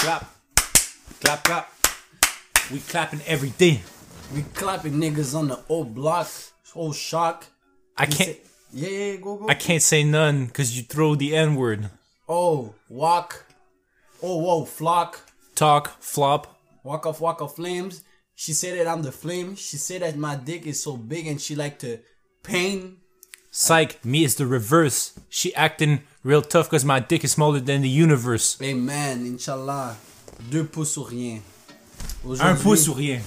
Clap. Clap, clap. We clapping every day. We clapping niggas on the old block, whole shock. I can't say- Yeah, yeah, go, go. I can't say none because you throw the N word. Oh, walk. Oh, whoa, flock. Talk, flop. Walk off, walk off flames. She said that I'm the flame. She said that my dick is so big and she like to pain. Psych, me is the reverse. She acting real tough because my dick is smaller than the universe. Amen, Inch'Allah. Deux pouces ou rien. Un pouce ou rien.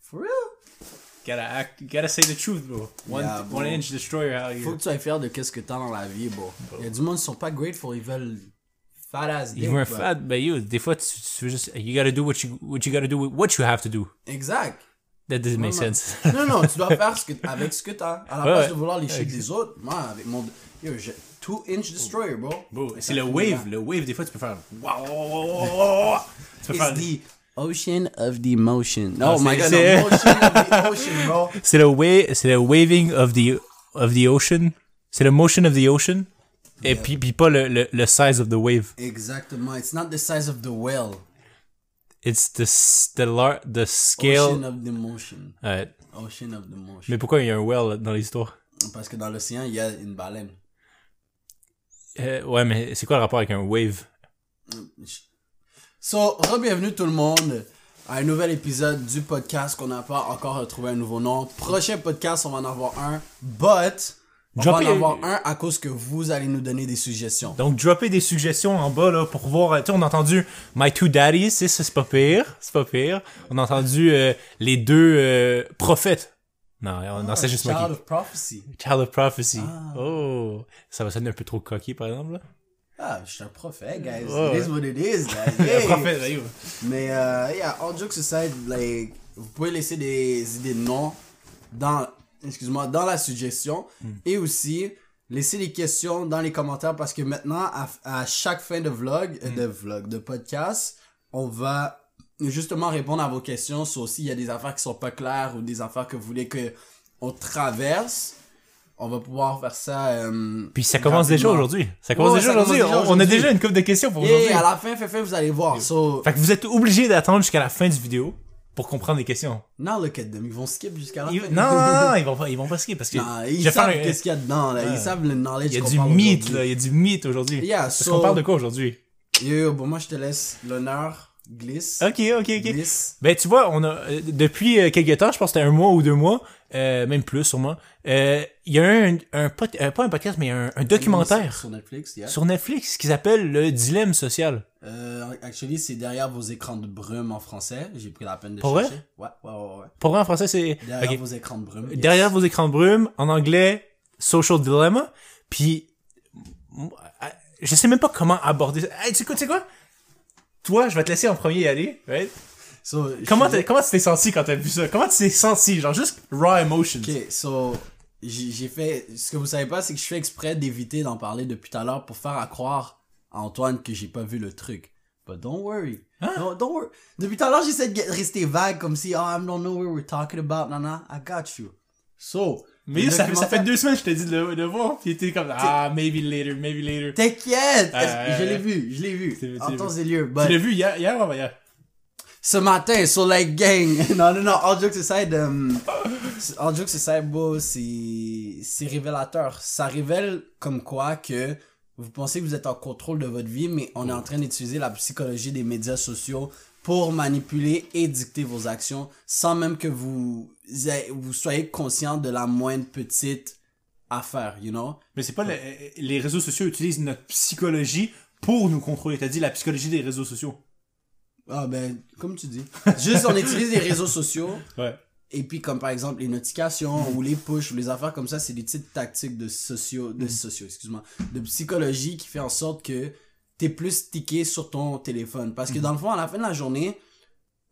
For real? Gotta act, gotta say the truth, bro. One, Yeah, bro. one inch destroyer out Faut here. que tu sois fier de qu'est-ce que t'as dans la vie, bro. Il y a du monde qui sont pas grateful, ils veulent fat ass dick. Were but- fat, but you, des fois, tu, tu juste, you gotta do what you, what you gotta do with what you have to do. Exact. That doesn't make non. sense. Non, non, tu dois faire ce que, avec ce que t'as. À la Ouais, place ouais. de vouloir les shit des autres, moi, avec mon. Yo, j'ai 2 inch destroyer, bro. Bro, c'est le wave. Le wave, des fois, tu peux faire. Wow. Tu peux faire. It's the ocean of the motion. Ah, Oh my c'est- god, c'est- no, motion of the ocean, bro. C'est le wa- c'est le waving of the, of the ocean. C'est le motion of the ocean. Et puis, puis pas le, le, le size of the wave. Exactement. It's not the size of the whale. It's the, the, lar the scale. Ocean of the motion. Ouais. Ocean of the motion. Mais pourquoi il y a un whale dans l'histoire? Parce que dans l'océan, il y a une baleine. Euh, ouais, mais c'est quoi le rapport avec un wave? So, re-bienvenue tout le monde à un nouvel épisode du podcast qu'on n'a pas encore retrouvé un nouveau nom. Prochain podcast, on va en avoir un, but on va en avoir un à cause que vous allez nous donner des suggestions. Donc, dropper des suggestions en bas, là, pour voir. Tu sais, on a entendu My Two Daddies, c'est pas pire. C'est pas pire. On a entendu euh, les deux euh, prophètes. Non, on- non, c'est juste moi Child qui. of Prophecy. Child of Prophecy. Ah. Oh. Ça va sonner un peu trop coquille, par exemple, là. Ah, je suis un prophète, guys. Ouais, It is what it is, guys. Un Hey. prophète. Mais, euh, yeah, all jokes aside, like, vous pouvez laisser des idées de noms dans, excuse-moi, dans la suggestion. Hmm. Et aussi, laisser des questions dans les commentaires parce que maintenant, à, à chaque fin de vlog, Hmm. de vlog, de podcast, on va justement répondre à vos questions. Soit aussi, il y a des affaires qui sont pas claires ou des affaires que vous voulez que on traverse. On va pouvoir faire ça. euh, Puis ça commence déjà aujourd'hui. Ça commence Ouais, déjà aujourd'hui. On- a déjà une couple de questions pour Et aujourd'hui. à la fin, fin, fin, vous allez voir. So, Fait que vous êtes obligé d'attendre jusqu'à la fin du vidéo pour comprendre les questions. now look at them. Ils vont skip jusqu'à la Ils- fin. non, non, non, ils vont pas, ils vont pas skier parce que. Non, ils savent un- qu'est-ce qu'il y a dedans, là. Ils savent le knowledge Il y a du mythe, là. Il y a du mythe aujourd'hui. Yeah, Parce so- qu'on parle de quoi aujourd'hui? Yo, yo, bon, moi, je te laisse l'honneur. Glisse. Ok, ok, ok. Glisse. Ben, tu vois, on a, euh, depuis euh, quelques temps, je pense que c'était un mois ou deux mois, euh, même plus sûrement, euh, il y a un, un, euh, pas un podcast, mais un, un documentaire Sur Netflix, yeah. sur Netflix qui s'appelle Le Dilemme Social. Euh, actually, c'est derrière vos écrans de brume en français. J'ai pris la peine de Pour vrai? Ouais, ouais, ouais, ouais. Pour vrai, en français, c'est... Derrière vos écrans de brume. yes. Derrière vos écrans de brume, en anglais, Social Dilemma. Puis, euh, je sais même pas comment aborder ça. Hey, tu sais quoi? Toi, je vais te laisser en premier y aller, right? So, je Comment, t'as- comment tu t'es senti quand t'as vu ça? Comment tu t'es senti? Genre, juste raw emotions. Ok, so, j'ai fait. Ce que vous savez pas, c'est que je fais exprès d'éviter d'en parler depuis tout à l'heure pour faire à croire à Antoine que j'ai pas vu le truc. But don't worry. Hein? No, don't worry. Depuis tout à l'heure, j'essaie de rester vague comme si, oh, I don't know what we're talking about, nana. I got you. So, Mais ça, fait- ça fait deux semaines que je t'ai dit de le, de le voir, pis t'es comme, ah, maybe later, maybe later. T'inquiète! Euh, je l'ai vu, je l'ai vu. tu tu En temps et lieu. Tu But l'as vu hier, hier ou avant-hier? ce matin, sur la gang. non, non, non, all jokes aside, um, all jokes aside, bro, c'est, c'est révélateur. Ça révèle comme quoi que vous pensez que vous êtes en contrôle de votre vie, mais on est en train d'utiliser la psychologie des médias sociaux pour manipuler et dicter vos actions sans même que vous, vous soyez conscient de la moindre petite affaire, you know? Mais c'est pas, le- les réseaux sociaux utilisent notre psychologie pour nous contrôler. T'as dit la psychologie des réseaux sociaux. Ah ben, comme tu dis. Juste, on utilise les réseaux sociaux Ouais. Et puis, comme par exemple, les notifications ou les push ou les affaires comme ça, c'est des petites tactiques de sociaux, de sociaux, excuse-moi, de psychologie qui fait en sorte que t'es plus stické sur ton téléphone. Parce que dans le fond, à la fin de la journée,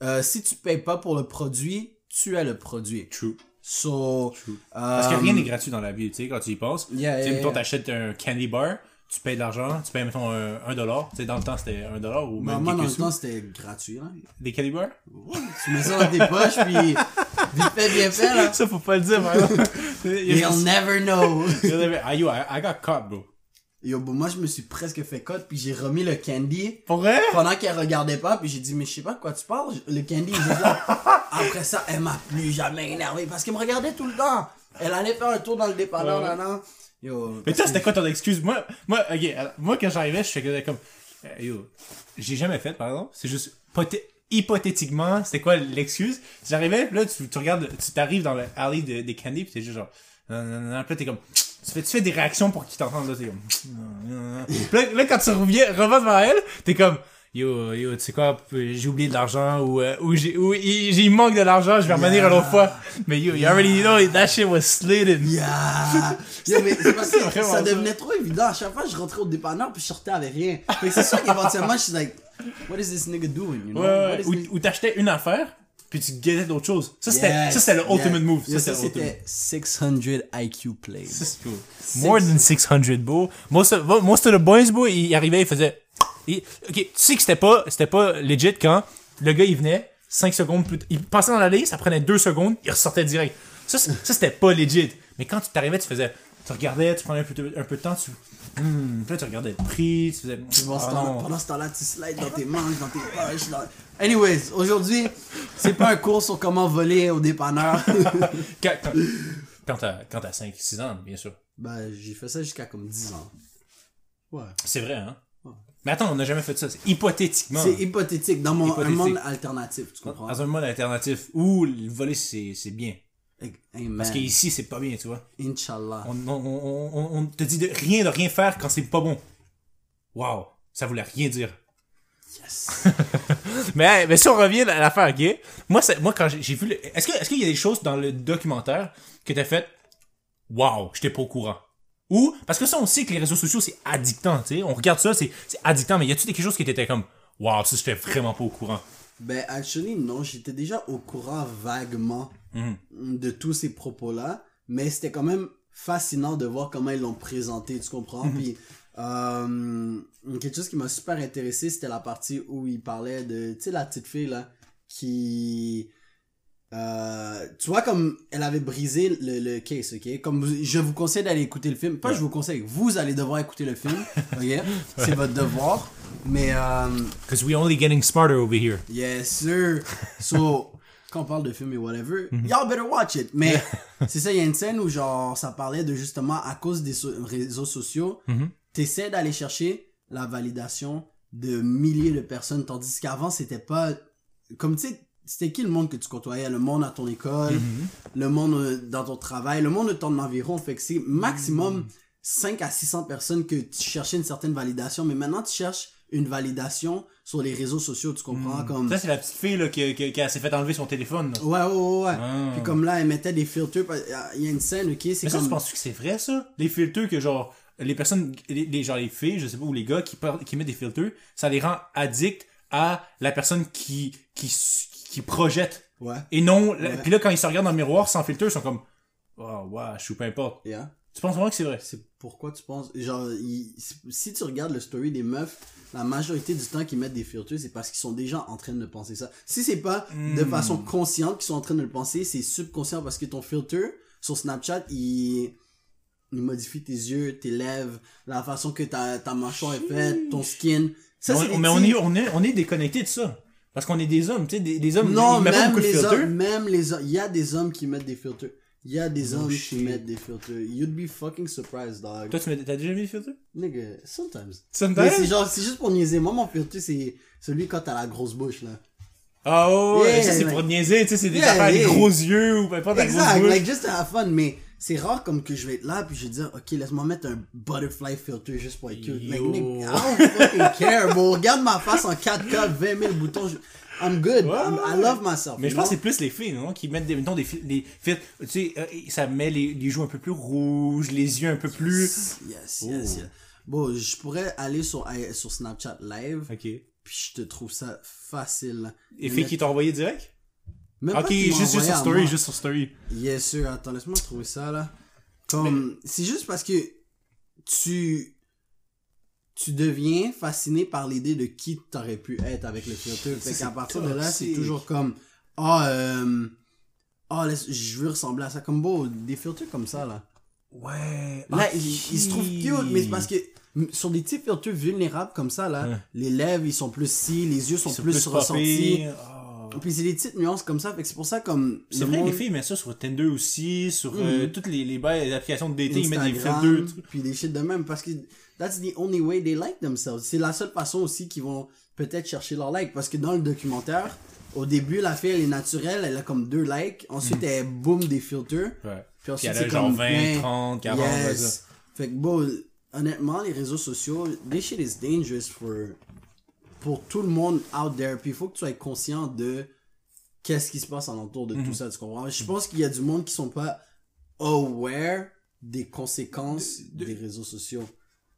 euh, si tu payes pas pour le produit, tu es le produit. True. So, True. Parce que euh, rien n'est gratuit dans la vie, tu sais, quand tu y penses. Yeah, tu sais, yeah, mettons, yeah. t'achètes un candy bar, tu payes de l'argent, tu payes, mettons, un, un dollar. Tu sais, dans le temps, c'était un dollar ou même Normalement, dans le temps, c'était gratuit, là. Des candy bars? Tu mets ça dans tes poches, puis vite fait, bien fait, là. Ça, faut pas le dire, a- You'll never know. Ah, yo, I, I got caught, bro. Yo, bon, moi, je me suis presque fait cut, puis j'ai remis le candy Pour vrai? pendant qu'elle regardait pas, puis j'ai dit, mais je sais pas de quoi tu parles, le candy, il est là. Après ça, elle m'a plus jamais énervé, parce qu'elle me regardait tout le temps. Elle allait faire un tour dans le dépanneur, Ouais. là, là. Yo. Mais toi, c'était quoi ton excuse? Moi, moi, ok, alors, moi, quand j'arrivais, je faisais comme, euh, yo, j'ai jamais fait, par exemple. C'est juste, hypothétiquement, c'était quoi l'excuse? J'arrivais, puis là, tu, tu regardes, tu t'arrives dans le alley de- des candy, pis t'es juste genre, non, non, non, puis là, t'es comme, tu fais, tu fais des réactions pour qu'ils t'entendent, là, t'es comme, là, là, quand tu reviens, reviens devant elle, t'es comme, yo, yo, tu sais quoi, j'ai oublié de l'argent, ou, euh, ou j'ai, ou il, j'ai- manque de l'argent, je vais revenir une autre fois. Mais yo, you already know that shit was slitted. Yeah! Mais c'est parce que ça devenait trop évident. À chaque fois, je rentrais au dépanneur puis je sortais avec rien. Fait que c'est sûr qu'éventuellement, je suis like, what is this nigga doing? You know? Ouais, ouais, is Ou, ou t'achetais une affaire, puis tu guettais d'autres choses. Ça, c'était, Yes, c'était le ultimate yes. move. Ça, ça, c'était le ultimate. c'était 600 IQ plays. Ça, c'est cool. More than 600, bro. Most of, most of the boys, bro, il arrivait, il faisait... il- ok, tu sais que c'était pas, c'était pas legit quand le gars, il venait, 5 secondes plus... Il passait dans l'allée, ça prenait 2 secondes, il ressortait direct. Ça, ça c'était pas legit. Mais quand tu t'arrivais, tu faisais... Tu regardais, tu prenais un peu, de- un peu de temps, tu... Puis là, tu regardais le prix, tu faisais... Pendant ce Ah, non. pendant ce temps-là, tu slides dans tes manches, dans tes poches. Là. Anyways, aujourd'hui, c'est pas un cours sur comment voler au dépanneur. Quand, quand, quand t'as, quand t'as 5, 6 ans, bien sûr. bah, j'ai fait ça jusqu'à comme 10 ans. Ouais. C'est vrai, hein? Ouais. Mais attends, on n'a jamais fait ça. C'est hypothétiquement. C'est hypothétique, dans mon, un monde alternatif, tu comprends? Dans un mode alternatif où le voler, c'est bien. Amen. Parce qu'ici, c'est pas bien, tu vois. Inch'Allah. On, on, on, on, on te dit de rien de rien faire quand c'est pas bon. Wow. Ça voulait rien dire. Yes. Mais, mais si on revient à l'affaire, ok? Moi, moi quand j'ai vu le... Est-ce qu'il y a des choses dans le documentaire que t'as fait Wow, j'étais pas au courant? Ou, parce que ça, on sait que les réseaux sociaux, c'est addictant, tu sais. On regarde ça, c'est, addictant, mais y a-tu quelque chose qui t'était comme Wow, ça, j'étais vraiment pas au courant? Ben, actually, non, j'étais déjà au courant vaguement Mhm. de tous ces propos-là, mais c'était quand même fascinant de voir comment ils l'ont présenté, tu comprends? Puis, euh, quelque chose qui m'a super intéressé, c'était la partie où il parlait de, tu sais, la petite fille, là, qui... Euh, tu vois comme elle avait brisé le, le case, ok? Comme vous- je vous conseille d'aller écouter le film. Pas Ouais. je vous conseille, vous allez devoir écouter le film, ok? C'est votre devoir. Mais euh, Because we only getting smarter over here. Yes, sir. So, quand on parle de film et whatever, y'all better watch it. Mais c'est ça, il y a une scène où genre ça parlait de justement à cause des so- réseaux sociaux, Mhm. t'essaies d'aller chercher la validation de milliers de personnes, tandis qu'avant c'était pas comme tu sais. C'était qui le monde que tu côtoyais? Le monde à ton école, le monde euh, dans ton travail, le monde de ton environ. Fait que c'est maximum 5 à 600 personnes que tu cherchais une certaine validation. Mais maintenant, tu cherches une validation sur les réseaux sociaux, tu comprends? Comme... Ça, c'est la petite fille là, qui, qui, qui s'est fait enlever son téléphone. là. Ouais, ouais, ouais, ouais. Ah. Puis comme là, elle mettait des filtres. Il y a une scène, ok? C'est Mais ça, comme. tu penses que c'est vrai, ça? Les filtres que, genre, les personnes, les, les- genre les filles, je sais pas, ou les gars qui, qui mettent des filtres, ça les rend addicts à la personne qui, qui, qui projette. Ouais. Et non, Ouais. puis là, quand ils se regardent dans le miroir sans filtre, ils sont comme, oh, ouais, je suis peu importe. Yeah. Tu penses vraiment que c'est vrai? C'est pourquoi tu penses. Genre, il- si tu regardes le story des meufs, la majorité du temps qu'ils mettent des filtres, c'est parce qu'ils sont déjà en train de penser ça. Si c'est pas de Hmm. façon consciente qu'ils sont en train de le penser, c'est subconscient parce que ton filtre sur Snapchat, il. Il modifie tes yeux, tes lèvres, la façon que ta, ta mâchoire est faite, ton skin. Ça, mais on, mais est, on est, on est déconnecté de ça. Parce qu'on est des hommes, tu sais, des, des hommes, Non, ils mettent pas même beaucoup de les hommes, même les hommes, il y a des hommes qui mettent des filtres. Il y a des hommes qui mettent des filtres. You'd be fucking surprised, dog. Toi, tu mets, t'as déjà mis des filtres? Nigga, sometimes. Mais Sometimes? c'est genre, c'est juste pour niaiser. Moi, mon filtre, c'est celui quand t'as la grosse bouche, là. Ah ouais, Yeah, ça c'est like- pour niaiser, tu sais, c'est des Yeah, affaires yeah. des gros yeux ou peu importe la grosse Exact, bouche. like just to have fun, mais c'est rare comme que je vais être là puis je vais dire, ok, laisse-moi mettre un butterfly filter juste pour être cute. Like, Yo. nigga, I don't fucking care, bro. Regarde ma face en 4K, 20 000 boutons. je- I'm good. Ouais, I'm- I love myself. Mais je pense que c'est plus les filles, non? Qui mettent des, mettons, des, des filtres. Tu sais, euh, ça met les, les joues un peu plus rouges, les yeux un peu plus. Yes, yes, Oh. yes. Bon, je pourrais aller sur, sur Snapchat live, Ok. Et puis je te trouve ça facile. filles qui t'ont envoyé direct? Même Ok, juste, sur story, juste sur story. Yes, sûr. Attends, laisse-moi trouver ça, là. Comme, c'est juste parce que tu, tu deviens fasciné par l'idée de qui t'aurais pu être avec le filtre. Fait C'est qu'à partir de là, c'est toujours comme, ah, euh, laisse- je veux ressembler à ça. Comme beau, des filtres comme ça, là. Ouais. Là, il, il se trouve cute, mais c'est parce que sur des petits filtres vulnérables comme ça, là, Ouais. les lèvres, ils sont plus ci, les yeux sont plus. Ah. Puis c'est des petites nuances comme ça, fait que c'est pour ça comme... C'est le vrai, monde- les filles mettent ça sur Tinder aussi, sur euh, Mhm. toutes les, les, les applications de dating, ils mettent des filtres. puis des shit de même parce que that's the only way they like themselves. C'est la seule façon aussi qu'ils vont peut-être chercher leur like parce que dans le documentaire, au début la fille elle est naturelle, elle a comme deux likes, ensuite elle boom des filtres, Ouais. puis ensuite c'est comme 20, ben, 30, 40, ouais, ça. yes. Fait que bon, honnêtement les réseaux sociaux, this shit is dangerous for pour tout le monde out there. Puis il faut que tu sois conscient de qu'est-ce qui se passe alentour de Mhm. tout ça, tu comprends? Je pense qu'il y a du monde qui sont pas aware des conséquences De- de- des réseaux sociaux.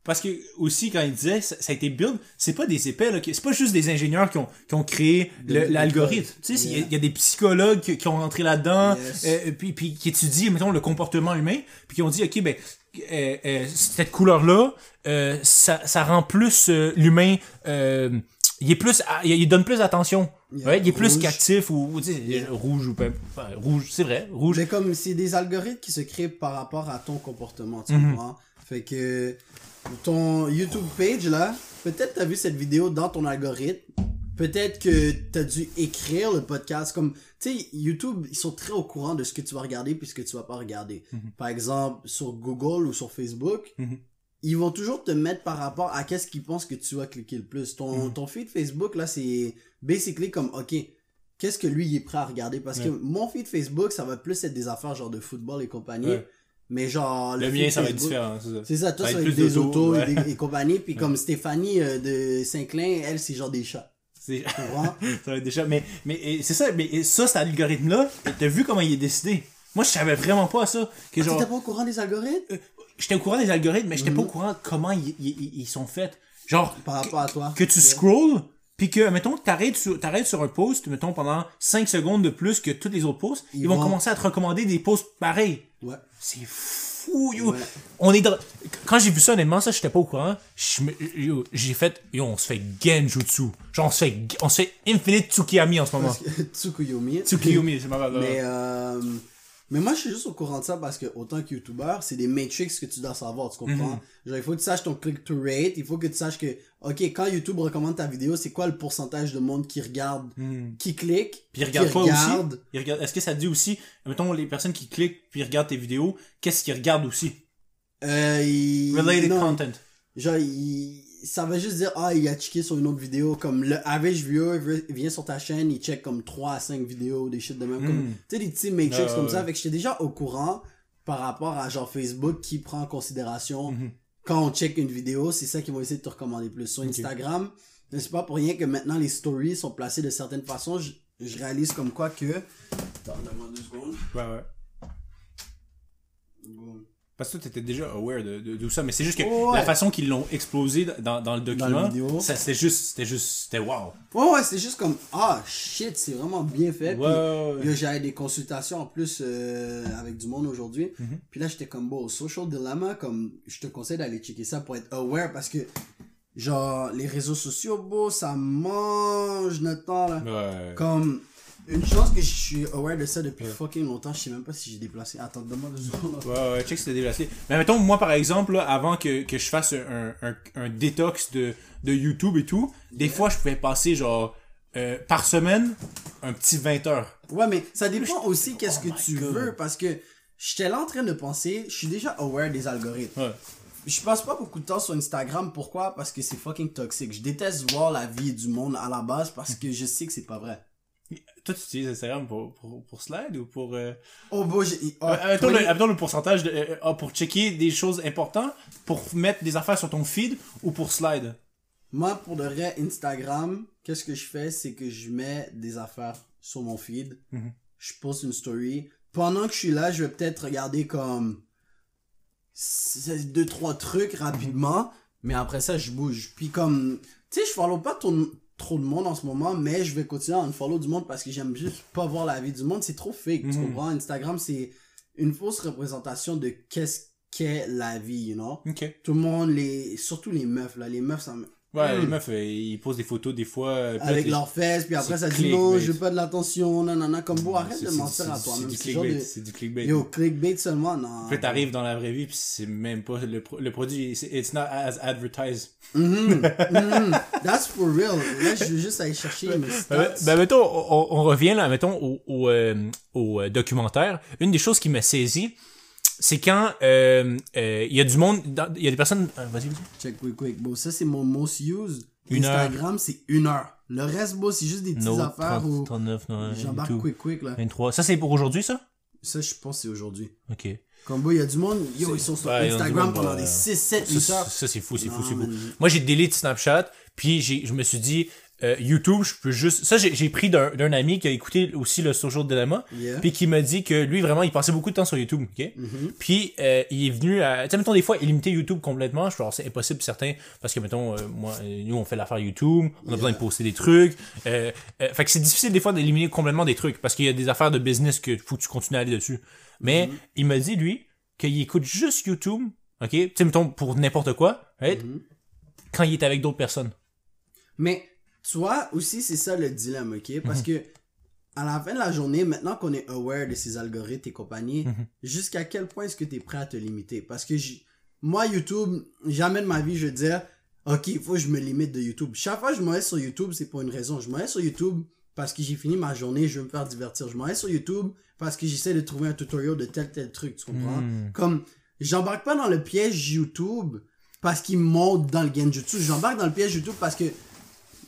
Parce que aussi quand il disait ça, ça a été build, c'est pas des épais là, c'est pas juste des ingénieurs qui ont qui ont créé De- de l'algorithme. Tu sais, il y a- Yeah. il y, a des psychologues qui, qui ont rentré là-dedans, Yes. euh, puis puis qui étudient mettons le comportement humain, puis qui ont dit ok ben euh, euh, cette couleur là, ça ça rend plus euh, l'humain euh, il est plus à- il il donne plus d'attention. Yeah. Ouais, il est plus Rouge. qu'actif ou, ou tu sais, rouge ou pas enfin, rouge, c'est vrai, rouge. Mais comme c'est des algorithmes qui se créent par rapport à ton comportement, tu Mhm. comprends? Fait que ton YouTube page là, peut-être t'as vu cette vidéo dans ton algorithme. Peut-être que t'as dû écrire le podcast comme tu sais YouTube ils sont très au courant de ce que tu vas regarder puis ce que tu vas pas regarder. Mhm. Par exemple sur Google ou sur Facebook, Mhm. Ils vont toujours te mettre par rapport à qu'est-ce qu'ils pensent que tu vas cliquer le plus. Ton Mhm. ton feed Facebook là c'est basically comme ok qu'est-ce que lui il est prêt à regarder? Parce que mon feed Facebook ça va plus être des affaires genre de football et compagnie Ouais. mais genre Le feed mien ça va être différent, c'est ça. c'est ça toi Ça ça va être des autos ouais. et, des- et compagnie puis comme Stéphanie euh, de Saint-Clin elle c'est genre des chats C'est- ça va être déjà mais mais et c'est ça mais ça cet algorithme là t'as vu comment il est décidé? Moi je savais vraiment pas ça que Ah, genre t'étais pas au courant des algorithmes? J'étais au courant des algorithmes mais j'étais pas au Mhm. courant comment ils, sont faits. Genre par rapport à toi. que tu Yeah. scrolls puis que mettons t'arrêtes sur t'arrêtes sur un post mettons pendant 5 secondes de plus que tous les autres posts ils, Ils vont, vont- commencer à te recommander des posts pareils. Ouais. C'est fou yo. Ouais. on est dans quand j'ai vu ça honnêtement ça j'étais pas au courant. J'ai fait yo on se fait genjutsu. Genre on se fait on se fait infinite tsukiyami en ce moment. Tsukuyomi Tsukiyomi, c'est ma valeur. mais euh, mais moi je suis juste au courant de ça parce que autant que youtubeur c'est des matrix que tu dois savoir tu comprends? Mhm. genre il faut que tu saches ton click to rate il faut que tu saches que ok quand YouTube recommande ta vidéo c'est quoi le pourcentage de monde qui regarde Hmm. qui clique Puis ils regardent qui regarde. Est-ce que ça dit aussi, mettons les personnes qui cliquent puis regardent tes vidéos, qu'est-ce qu'ils regardent aussi? Euh, il- Related non, content. Genre, il- ça va juste dire, ah, il a checké sur une autre vidéo. Comme le average viewer vient sur ta chaîne, il check comme 3 à 5 vidéos, des shit de même. Comme, Mm. tu sais, des petits matrix Ah, comme ça. Fait que j'étais déjà au courant par rapport à genre Facebook qui prend en considération Mhm. quand on check une vidéo, c'est ça qu'ils vont essayer de te recommander plus. Sur Instagram, c'est pas pour rien que maintenant les stories sont placées de certaines façons. Je, je réalise comme quoi que. Attends, donne-moi deux secondes. Ouais, ouais. Boom. Parce que toi, t'étais déjà aware de, de, de tout ça, mais c'est juste que Ouais. la façon qu'ils l'ont explosé dans, dans le document, ça, c'était juste, c'était juste, c'était wow. Ouais, ouais, c'est juste comme, ah, shit, c'est vraiment bien fait. Puis- Ouais, Là, J'avais des consultations en plus euh, avec du monde aujourd'hui. Mhm. Puis là, j'étais comme, bon, Social Dilemma, comme, je te conseille d'aller checker ça pour être aware parce que, genre, les réseaux sociaux, beau, ça mange notre temps, là. ouais. Comme, une chance que je suis aware de ça depuis fucking longtemps, je sais même pas si j'ai déplacé. Attends, donne-moi deux secondes. Ouais, ouais, check c'était déplacé. Mais mettons, moi, par exemple, là, avant que, que je fasse un, un, un détox de, de YouTube et tout, des fois, je pouvais passer, genre, euh, par semaine, un petit 20 heures. Ouais, mais ça dépend aussi qu'est-ce Oh que my tu God. veux parce que j'étais là en train de penser, je suis déjà aware des algorithmes. Ouais. Je passe pas beaucoup de temps sur Instagram. Pourquoi? Parce que c'est fucking toxique. Je déteste voir la vie du monde à la base parce que je sais que c'est pas vrai. Toi, tu utilises Instagram pour, pour, pour slide ou pour... Euh... Oh, beau, j'ai... oh, Euh, le, pourcentage de, euh, ah, pour checker des choses importantes, pour mettre des affaires sur ton feed ou pour slide? Moi, pour de vrai, Instagram, qu'est-ce que je fais? C'est que je mets des affaires sur mon feed. Mhm. Je poste une story. Pendant que je suis là, je vais peut-être regarder comme... deux, trois trucs rapidement. Mais après ça, je bouge. Puis comme... Tu sais, je follow pas ton- trop de monde en ce moment, mais je vais continuer à en follow du monde parce que j'aime juste pas voir la vie du monde. C'est trop fake, tu Mhm. comprends? Instagram, c'est une fausse représentation de qu'est-ce qu'est la vie, you know? Ok. tout le monde les surtout les meufs là les meufs ça me Ouais, Mm. les meufs, euh, ils posent des photos des fois. euh, avec leurs fesses, puis après ça dit non, je veux pas de l'attention, non, comme bon, arrête de mentir à toi-même. C'est du clickbait. C'est du clickbait. Yo, clickbait seulement, non. Puis t'arrives dans la vraie vie, puis c'est même pas le, le produit, it's not as advertised. Mhm, mhm. That's for real. Là, je veux juste aller chercher mes Ben, stats. ben, mettons, on, on revient là, mettons, au, au, euh, au, euh, documentaire. Une des choses qui m'a saisi, c'est quand euh, euh, il y a du monde, il y a des personnes. euh, vas-y, vas-y. Check quick quick. Bon, ça c'est mon most. Une heure. Instagram, c'est une heure. Le reste, bon, c'est juste des petites No, affaires 30, où 39, non, j'embarque quick quick là. 23. Ça, c'est pour aujourd'hui, ça? Ça, je pense c'est aujourd'hui. Ok. Comme il y a du monde, yo, ils sont sur Ouais, Instagram monde, pendant euh, des 6, 7, Ça, 8 c'est- heures. ça, c'est fou, c'est fou, c'est fou. Moi, j'ai delete Snapchat, puis j'ai, je me suis dit, euh, YouTube, je peux juste. Ça, j'ai, pris d'un, ami qui a écouté aussi le Social Dilemma, Yeah. puis qui m'a dit que lui, vraiment, il passait beaucoup de temps sur YouTube, ok? Mhm. Puis, euh, il est venu à. Tu sais, mettons, des fois, illimiter YouTube complètement. Je pense c'est impossible, certains, parce que, mettons, euh, moi, euh, nous, on fait l'affaire YouTube, on a besoin de poster des trucs. Fait que c'est difficile, des fois, d'éliminer complètement des trucs, parce qu'il y a des affaires de business que faut que tu continues à aller dessus. Mais, Mhm. il m'a dit, lui, qu'il écoute juste YouTube, ok? Tu sais, mettons, pour n'importe quoi, right? Mhm. Quand il est avec d'autres personnes. Mais, toi aussi, c'est ça le dilemme, ok? Parce Mhm. que, à la fin de la journée, maintenant qu'on est aware de ces algorithmes et compagnie, Mhm. jusqu'à quel point est-ce que tu es prêt à te limiter? Parce que moi, YouTube, jamais de ma vie, je veux dire, ok, il faut que je me limite de YouTube. Chaque fois que je m'en sur YouTube, c'est pour une raison. Je m'en sur YouTube parce que j'ai fini ma journée, je veux me faire divertir. Je m'en sur YouTube parce que j'essaie de trouver un tutoriel de tel tel truc, tu comprends? Mm. Comme, j'embarque pas dans le piège YouTube parce qu'il monte dans le genjutsu. J'embarque dans le piège YouTube parce que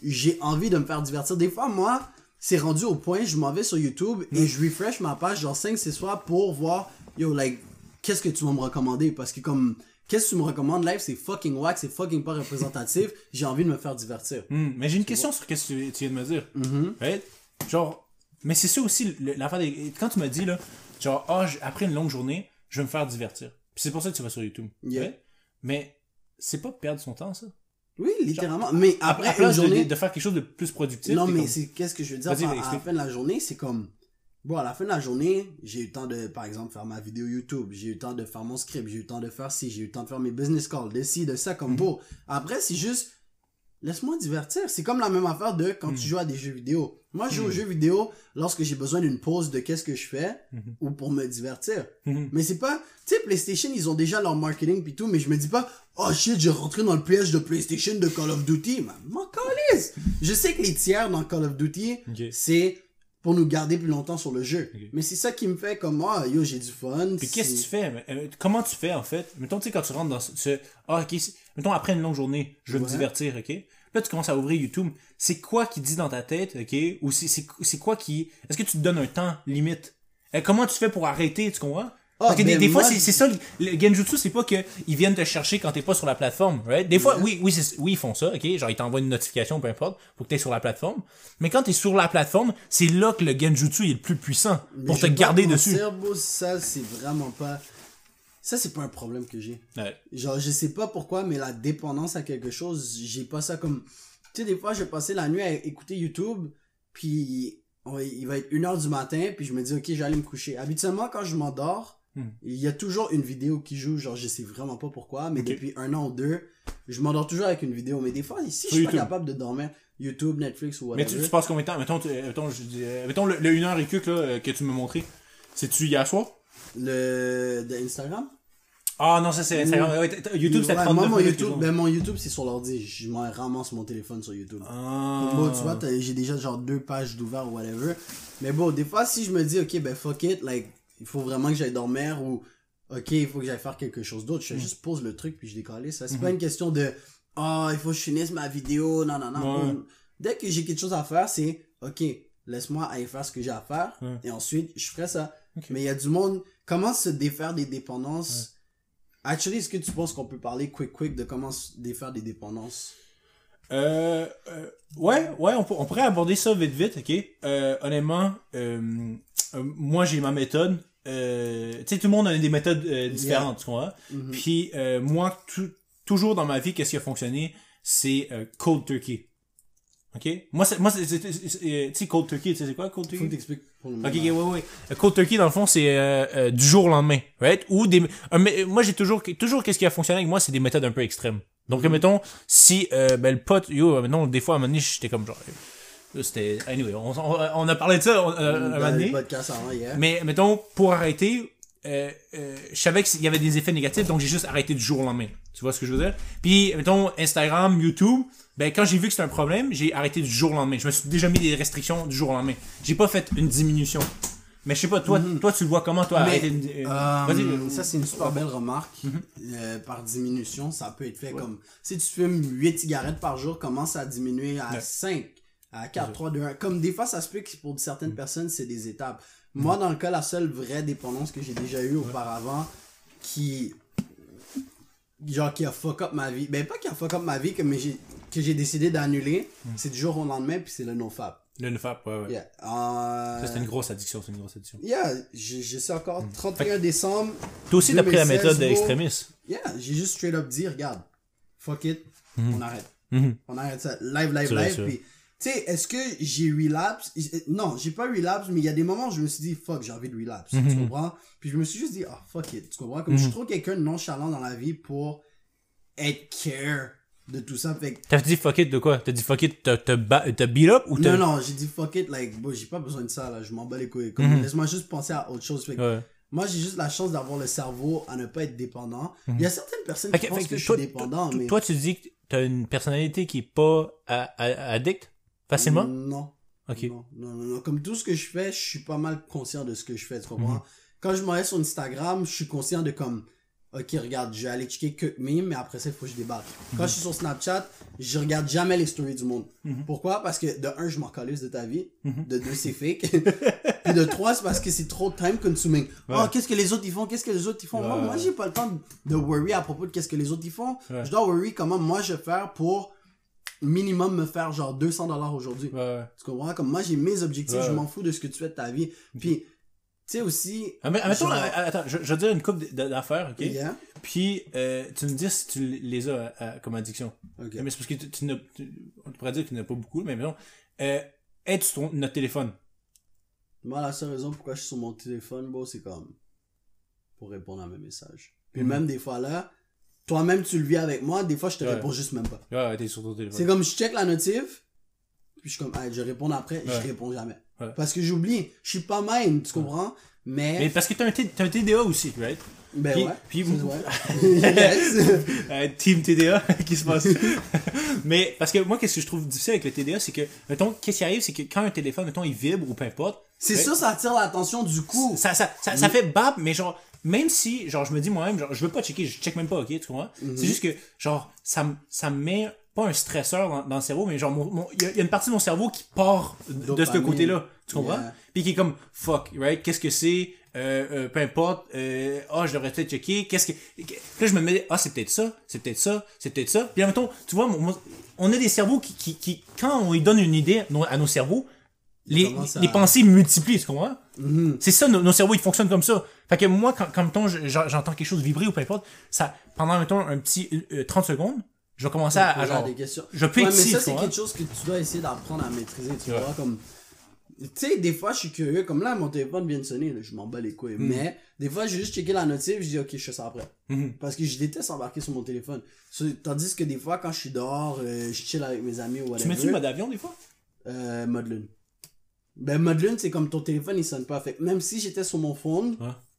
j'ai envie de me faire divertir. Des fois, moi, c'est rendu au point, je m'en vais sur YouTube et je refresh ma page genre 5 6 fois pour voir, yo, like, qu'est-ce que tu vas me recommander? Parce que comme, qu'est-ce que tu me recommandes live, c'est fucking whack, c'est fucking pas représentatif. j'ai envie de me faire divertir. Hmm, mais j'ai une question sur ce que tu, viens de me dire. Mhm. Right? Genre, mais c'est ça aussi l'affaire des. Quand tu m'as dit, là, genre, ah, j- après une longue journée, je vais me faire divertir. Puis c'est pour ça que tu vas sur YouTube. Yeah. right? Mais c'est pas perdre son temps, ça. Oui, littéralement. Mais après, à une de- journée. de, faire quelque chose de plus productif. Non, mais comme- c'est qu'est-ce que je veux dire à la fin de la journée, c'est comme bon, à la fin de la journée, j'ai eu le temps de par exemple faire ma vidéo YouTube, j'ai eu le temps de faire mon script, j'ai eu le temps de faire ci, j'ai eu le temps de faire mes business calls, de ci, de ça comme Mhm. beau. Après, c'est juste laisse-moi divertir. C'est comme la même affaire de quand tu joues à des jeux vidéo. Moi, je joue aux Mhm. jeux vidéo lorsque j'ai besoin d'une pause de qu'est-ce que je fais Mhm. ou pour me divertir. Mais c'est pas, tu sais, PlayStation, ils ont déjà leur marketing pis tout, mais je me dis pas, oh shit, j'ai rentré dans le piège de PlayStation de Call of Duty. M'en calisse! Je sais que les tiers dans Call of Duty, c'est pour nous garder plus longtemps sur le jeu. Mais c'est ça qui me fait comme, ah, yo, j'ai du fun. Puis qu'est-ce que tu fais? Euh, comment tu fais, en fait? Mettons, tu sais, quand tu rentres dans ce... ah, ok, mettons, après une longue journée, je veux me divertir, ok? Là, tu commences à ouvrir YouTube. C'est quoi qui dit dans ta tête, ok? Ou c'est quoi qui... Est-ce que tu te donnes un temps limite? Euh, comment tu fais pour arrêter, tu comprends? Parce que des, des fois, moi, c'est c'est ça, le, Genjutsu, c'est pas qu'ils viennent te chercher quand t'es pas sur la plateforme, right? Des fois, Ouais. oui, oui, oui, ils font ça, ok? Genre, ils t'envoient une notification, peu importe, pour que t'es sur la plateforme. Mais quand t'es sur la plateforme, c'est là que le Genjutsu est le plus puissant, Mais pour te pas garder dessus. bro, ça, c'est vraiment pas. Ça, c'est pas un problème que j'ai. Ouais. Genre, je sais pas pourquoi, mais la dépendance à quelque chose, j'ai pas ça comme. Tu sais, des fois, je vais passer la nuit à écouter YouTube, puis il va être 1h du matin, puis je me dis, ok, j'allais me coucher. Habituellement, quand je m'endors. Il y a toujours une vidéo qui joue, genre, je sais vraiment pas pourquoi, mais depuis un an ou deux, je m'endors toujours avec une vidéo. Mais des fois, si je suis pas capable de dormir, YouTube, Netflix ou Mais whatever. tu, tu passes combien de temps? Mettons, tu- euh, mettons, je dis, euh, mettons le, le 1 heure et quelques, là, euh, que tu m'as montré. C'est-tu hier soir? Le. de Instagram? Ah non, ça c'est Instagram. T- YouTube, c'est Ouais, 39 moi, mon minutes, YouTube, ben, mon YouTube, c'est sur l'ordi. Je m'en ramasse mon téléphone sur YouTube. Ah. Bon, tu vois, j'ai déjà genre deux pages d'ouvert ou whatever. Mais bon, des fois, si je me dis, ok, ben fuck it, like, il faut vraiment que j'aille dormir ou, ok, il faut que j'aille faire quelque chose d'autre, je Mm. juste pose le truc puis je décolle ça. C'est Mm-hmm. pas une question de, ah, il faut que je finisse ma vidéo, non, non, non. Ouais. Dès que j'ai quelque chose à faire, c'est, ok, laisse-moi aller faire ce que j'ai à faire Ouais. et ensuite, je ferai ça. Mais il y a du monde, comment se défaire des dépendances? Actually, est-ce que tu penses qu'on peut parler quick quick de comment se défaire des dépendances? Euh, euh, ouais, ouais, on, pour- on pourrait aborder ça vite vite, ok? Euh, honnêtement, euh, moi j'ai ma méthode. Euh, tu sais, tout le monde a des méthodes euh, différentes, tu vois? Mhm. Puis euh, moi, tou- toujours dans ma vie, qu'est-ce qui a fonctionné? C'est euh, cold turkey. Ok? Moi, c'est, moi, euh, tu sais, cold turkey, tu sais c'est quoi cold Faut que turkey? t'expliques pour le Ok, moment. ok, ouais, ouais. Euh, Cold turkey, dans le fond, c'est euh, euh, du jour au lendemain, right? Ou des, moi, j'ai toujours, toujours, qu'est-ce qui a fonctionné avec moi, c'est des méthodes un peu extrêmes. Donc, mettons, si, euh, ben, le pote, yo, mettons, des fois, à un moment donné, j'étais comme genre, c'était, anyway, on, a parlé de ça on- euh, un moment donné. avant. Mais, mettons, pour arrêter, euh, euh, je savais qu'il y avait des effets négatifs, donc j'ai juste arrêté du jour au lendemain. Tu vois ce que je veux dire? Puis, mettons, Instagram, YouTube, ben, quand j'ai vu que c'était un problème, j'ai arrêté du jour au lendemain. Je me suis déjà mis des restrictions du jour au lendemain. J'ai pas fait une diminution. Mais je sais pas, toi, toi, tu le vois comment, toi, Mais, arrêter de- euh, Vas-y. Mhm. ça, c'est une super belle remarque. Euh, par diminution, ça peut être fait comme. Si tu fumes 8 cigarettes par jour, commence à diminuer à Ouais. 5, à 4, 3, 2, 1. Comme des fois, ça se peut que pour certaines Mhm. personnes, c'est des étapes. Moi, dans le cas, la seule vraie dépendance que j'ai déjà eue auparavant, qui. Genre, qui a fuck up ma vie. Ben, pas qui a fuck up ma vie, que, mais que j'ai décidé d'annuler, Mhm. c'est du jour au lendemain, puis c'est le nofap. Le NFAP, ouais, ouais. Yeah. Euh, Ça, c'était une grosse addiction, c'est une grosse addiction. Yeah, j'ai j'ai ça encore. Mhm. 31 décembre, Toi aussi, t'as pris la 2016, méthode bro. d'extrémiste. Yeah, j'ai juste straight up dit, regarde, fuck it, on arrête. Mhm. On arrête ça. Live, live, C'est live. c'est. Puis, tu sais, est-ce que j'ai relapse? Non, j'ai pas relapse, mais il y a des moments où je me suis dit, fuck, j'ai envie de relapse. Mhm. Tu comprends? Puis je me suis juste dit, ah, fuck it. Tu comprends? Comme je suis trop quelqu'un de nonchalant dans la vie pour être care de tout ça. Fait T'as dit fuck it de quoi? T'as dit fuck it, t'as beat up ou t'as... non, non, j'ai dit fuck it, like, bon, j'ai pas besoin de ça, là. Je m'en bats les couilles. Mhm. laisse-moi juste penser à autre chose. Fait que, Ouais. Moi, j'ai juste la chance d'avoir le cerveau à ne pas être dépendant. Il y a certaines personnes qui pensent que, que je toi, suis dépendant, mais... toi, tu dis que t'as une personnalité qui est pas addict? Facilement? Non. Ok. Non, non, non. Comme tout ce que je fais, je suis pas mal conscient de ce que je fais, tu comprends? Mhm. Quand je m'en vais sur Instagram, je suis conscient de comme, ok, regarde, je vais aller checker que memes, mais après ça, il faut que je débatte. Mhm. Quand je suis sur Snapchat, je regarde jamais les stories du monde. Pourquoi? Parce que de un, je m'en calisse de ta vie. Mhm. De deux, c'est fake. Puis de trois, c'est parce que c'est trop time consuming. Oh, qu'est-ce que les autres ils font? Qu'est-ce que les autres ils font? Moi, moi, j'ai pas le temps de worry à propos de qu'est-ce que les autres ils font. Ouais. Je dois worry comment moi je vais faire pour minimum me faire genre 200 dollars aujourd'hui. Ouais. Tu comprends? Comme moi, j'ai mes objectifs, Ouais. je m'en fous de ce que tu fais de ta vie. Puis, tu sais aussi. Ah, mais, mettons, genre- euh, attends, je, je te dire une couple d- d'affaires, ok? Yeah. Puis, euh, tu me dis si tu les as euh, comme addiction. Ok. Mais c'est parce que tu, tu n'as, tu- on pourrait dire que tu n'as pas beaucoup, mais mettons, euh, être sur ton- notre téléphone? Moi, la seule raison pourquoi je suis sur mon téléphone, bro, c'est comme. Pour répondre à mes messages. Puis Mhm. même des fois là, toi-même tu le vis avec moi, des fois je te Ouais. réponds juste même pas. Ouais, ouais, t'es sur ton téléphone. C'est comme je check la notif, puis je suis comme, hey, je réponds après, je réponds jamais. Parce que j'oublie, je suis pas mind, tu comprends? Mais, Mais parce que t'as un, T- t'as un TDA aussi, right? ben puis- ouais. puis- yes. Euh, team TDA qui se passe. mais parce que moi, qu'est-ce que je trouve difficile avec le TDA, c'est que, mettons, qu'est-ce qui arrive, c'est que quand un téléphone, mettons, il vibre ou peu importe, C'est sûr, ça attire l'attention du coup. ça, ça, ça, ça fait bap, mais genre, même si, genre, je me dis moi-même, genre, je veux pas checker, je check même pas, ok, tu comprends? Mhm. C'est juste que, genre, ça, ça me met pas un stresseur dans, dans le cerveau, mais genre, il y, a- il y a une partie de mon cerveau qui part de ce côté-là, tu comprends? Yeah. Puis qui est comme, fuck, right? Qu'est-ce que c'est? Euh, euh, peu importe, euh, ah, je devrais peut-être checker, qu'est-ce que, là, je me mets, ah, c'est peut-être ça, c'est peut-être ça, c'est peut-être ça. Puis, en même temps, tu vois, on a des cerveaux qui, qui, qui, quand on lui donne une idée à nos cerveaux, les, à- les pensées multiplient, tu comprends? Mhm. C'est ça, nos, nos cerveaux, ils fonctionnent comme ça. Fait que moi, quand, quand j'entends quelque chose vibrer ou peu importe, ça, pendant, mettons, un petit euh, 30 secondes, je vais commencer à, genre, des questions. je peux Ouais, mais ça, tu c'est quelque chose que tu dois essayer d'apprendre à maîtriser, tu Ouais. vois, comme... Tu sais, des fois, je suis curieux, comme là, mon téléphone vient de sonner, là, je m'en bats les couilles. Mais, des fois, j'ai juste checké la notif, je dis, ok, je fais ça après. Mhm. Parce que je déteste embarquer sur mon téléphone. Tandis que des fois, quand je suis dehors, euh, je chill avec mes amis ou Tu whatever. mets-tu le mode avion, des fois? Euh, mode lune. Ben, mode lune, c'est comme ton téléphone, il sonne pas. Fait que même si j'étais sur mon phone,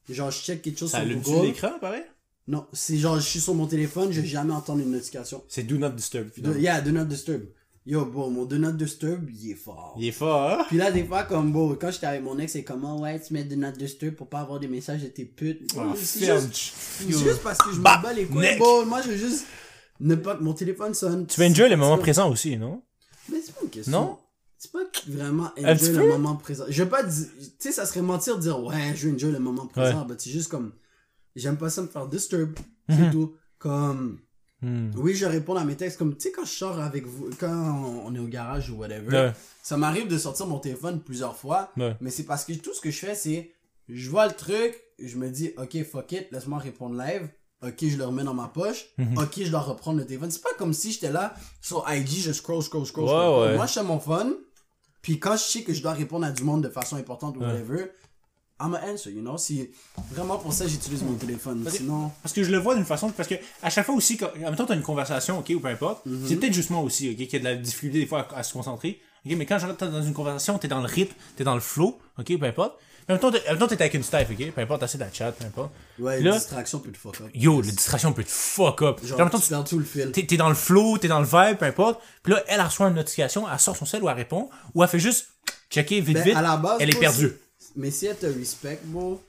genre, je check quelque chose Ça sur Google. l'écran, pareil? Non, c'est genre, je suis sur mon téléphone, je vais jamais entendre une notification. C'est Do Not Disturb, finalement. yeah, do not disturb. Yo, bon, mon do not disturb, il est fort. Il est fort, hein? Puis là, des fois, comme, bon, quand j'étais avec mon ex, c'est comment, ouais, tu mets do not disturb pour pas avoir des messages de tes putes. Ah, c'est juste, parce que je Bah, me bats les couilles. Bon, moi, je veux juste ne pas que mon téléphone sonne. Tu vas enjoy le moment présent aussi, non? Mais c'est pas une question. Non? C'est pas vraiment enjoy le moment présent. Je veux pas dire, tu sais, ça serait mentir de dire, ouais, je veux enjoy le moment présent. Ben, c'est juste comme, j'aime pas ça me faire disturb. C'est Mhm. tout. Comme, Hmm. oui, je réponds à mes textes. Comme, tu sais, quand je sors avec vous, quand on est au garage ou whatever, ça m'arrive de sortir mon téléphone plusieurs fois. Mais c'est parce que tout ce que je fais, c'est, je vois le truc, je me dis, ok, fuck it, laisse-moi répondre live. Ok, je le remets dans ma poche. Mhm. Ok, je dois reprendre le téléphone. C'est pas comme si j'étais là sur IG, je scroll, scroll, scroll. Ouais, scroll. ouais. Moi, je fais mon fun. Puis quand je sais que je dois répondre à du monde de façon importante ou whatever, I'm a answer, you know? C'est vraiment pour ça que j'utilise mon téléphone. Parce que- Sinon, Parce que je le vois d'une façon, parce que à chaque fois aussi, quand, en même temps, t'as une conversation, ok, ou peu importe, Mhm. c'est peut-être juste moi aussi, ok, qui a de la difficulté des fois à, à se concentrer, ok, mais quand j'entends dans une conversation, t'es dans le rythme, t'es dans le flow, ok, peu importe. Mais en même temps, t'es- avec une staff, ok, peu importe, t'as de la chat, peu importe. ouais, Là- distraction peut te fuck up. Yo, la distraction peut te fuck up. Genre, temps, tu perds tout le fil. t'es, dans le flow, t'es dans le vibe, peu importe. Puis là, elle reçoit une notification, elle sort son cell ou elle répond, ou elle fait juste checker vite Ben, vite, à la base, elle est perdue. Mais si elle te respect, bro,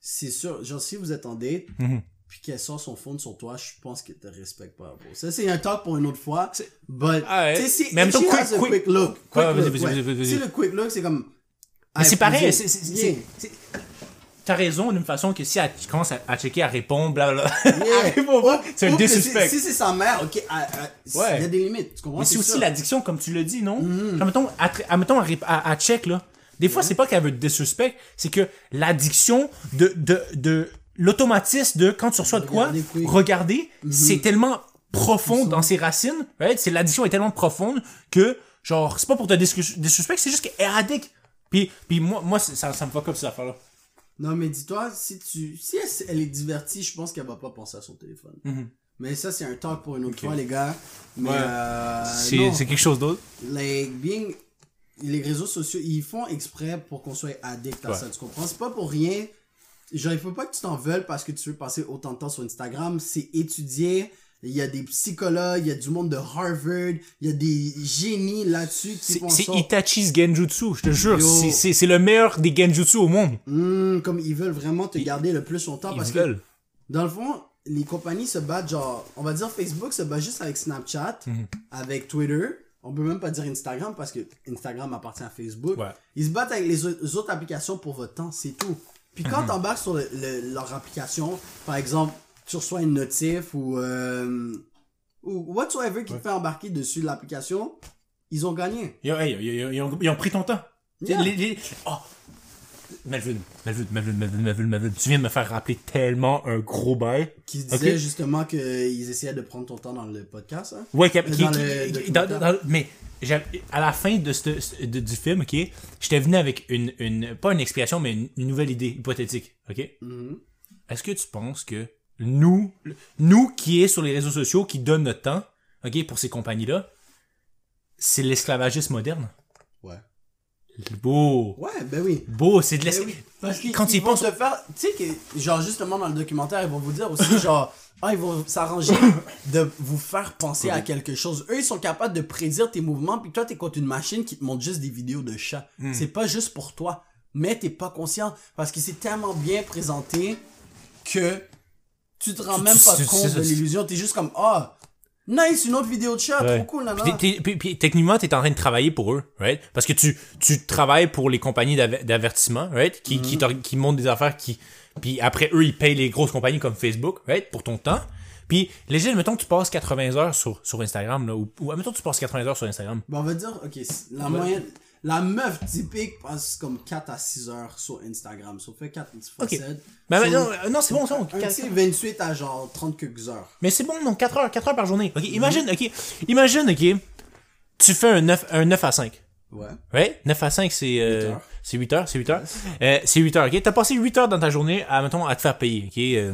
c'est sûr. Genre, si vous date, Mhm. puis qu'elle sort son phone sur toi, je pense qu'elle te respecte pas, bro. Ça, c'est un talk pour une autre fois. But, Ah ouais. tu sais, si même she quick- quick- quick look, quick vas-y, look, ouais. Si le quick look, c'est comme. Mais c'est pareil, c'est, c'est- T'as raison d'une façon que si elle commence à, à checker, à répondre, blablabla. Yeah. c'est un disrespect. Si, si c'est sa mère, ok, Ouais. il y a des limites, tu comprends? Mais c'est aussi l'addiction, comme tu le dis, non? Genre, mettons, à, à- à, check, là. Des fois, c'est pas qu'elle veut te disrespect, c'est que l'addiction de, de, de, l'automatisme de quand tu reçois de quoi, Regarder. Mm-hmm. c'est tellement profond dans ses racines, right? C'est l'addiction est tellement profonde que, genre, c'est pas pour te dis- disrespect, c'est juste qu'elle est addict. Puis, puis moi, moi, ça, ça me fuck comme cette affaire-là. Non, mais dis-toi, si tu, si elle, est divertie, je pense qu'elle va pas penser à son téléphone. Mhm. Mais ça, c'est un talk pour une autre fois, les gars. Mais, Ouais. euh, C'est, quelque chose d'autre. like, being, les réseaux sociaux, ils font exprès pour qu'on soit addict à Ouais. ça, tu comprends? C'est pas pour rien. Genre, il faut pas que tu t'en veuilles parce que tu veux passer autant de temps sur Instagram. C'est étudié. Il y a des psychologues, il y a du monde de Harvard, il y a des génies là-dessus qui C'est, font c'est. Itachi's Genjutsu, je te jure. C'est, le meilleur des Genjutsu au monde. Hmm, comme ils veulent vraiment te garder le plus longtemps Ils parce que. Dans le fond, les compagnies se battent, genre, on va dire Facebook se bat juste avec Snapchat, Mhm. avec Twitter. On peut même pas dire Instagram parce que Instagram appartient à Facebook. Ouais. Ils se battent avec les, au- les autres applications pour votre temps, c'est tout. Puis quand Mhm. t'embarques sur le- le- leur application, par exemple, tu reçois une notif ou, euh, ou whatsoever qui te fait embarquer dessus l'application, ils ont gagné. Ils ont, hey, ils, ils- ils ont, ils ont pris ton temps. Yeah. Les- les- oh. Melvin, Melvin, Melvin, Melvin, Melvin, Melvin, tu viens de me faire rappeler tellement un gros bail. Qui Ok? disaient justement qu'ils essayaient de prendre ton temps dans le podcast. Hein? Ouais, qui- Dans qui- le dans- dans- mais à la fin de ce, de- du film, ok, j'étais venu avec une, une, pas une explication, mais une, une nouvelle idée hypothétique, ok? Mhm. Est-ce que tu penses que nous, nous qui est sur les réseaux sociaux, qui donne notre temps, ok, pour ces compagnies-là, c'est l'esclavagisme moderne? Ouais. Beau! Ouais, ben oui. Beau, c'est de Ben l'esclavagisme. oui, parce qu'ils Quand ils ils vont pensent- te faire, tu sais que genre justement dans le documentaire ils vont vous dire aussi genre ah ils vont s'arranger de vous faire penser à quelque chose. Eux ils sont capables de prédire tes mouvements puis toi t'es contre une machine qui te montre juste des vidéos de chats. Hmm. C'est pas juste pour toi, mais t'es pas conscient parce que c'est tellement bien présenté que tu te rends même pas compte de l'illusion. T'es juste comme ah nice une autre vidéo de chat Ouais. trop cool là Puis, puis- puis techniquement, t'es en train de travailler pour eux, right? Parce que tu, tu travailles pour les compagnies d'aver- d'avertissement, right? Qui, qui, qui montrent des affaires qui, puis après eux, ils payent les grosses compagnies comme Facebook, right? Pour ton temps. Puis, léger, mettons que tu passes 80 heures sur, sur Instagram, là, ou, ou mettons que tu passes 80 heures sur Instagram. Ben, on va dire, ok, la moyenne, la meuf typique passe comme 4 à 6 heures sur Instagram. Ça fait 4 fois Ok. 7. Ben, ben, non, euh, non, c'est bon, ça. un on- petit 28 à genre 30 quelques heures. Mais c'est bon, non, 4 heures, 4 heures par journée. Ok, imagine, ok, imagine, ok, tu fais un 9, un 9 à 5. Ouais. Ouais, 9 à 5, c'est euh, Huit heures. c'est 8 heures, c'est 8 heures. Euh, c'est 8 heures, ok? T'as passé 8 heures dans ta journée à, mettons, à te faire payer, ok? Euh,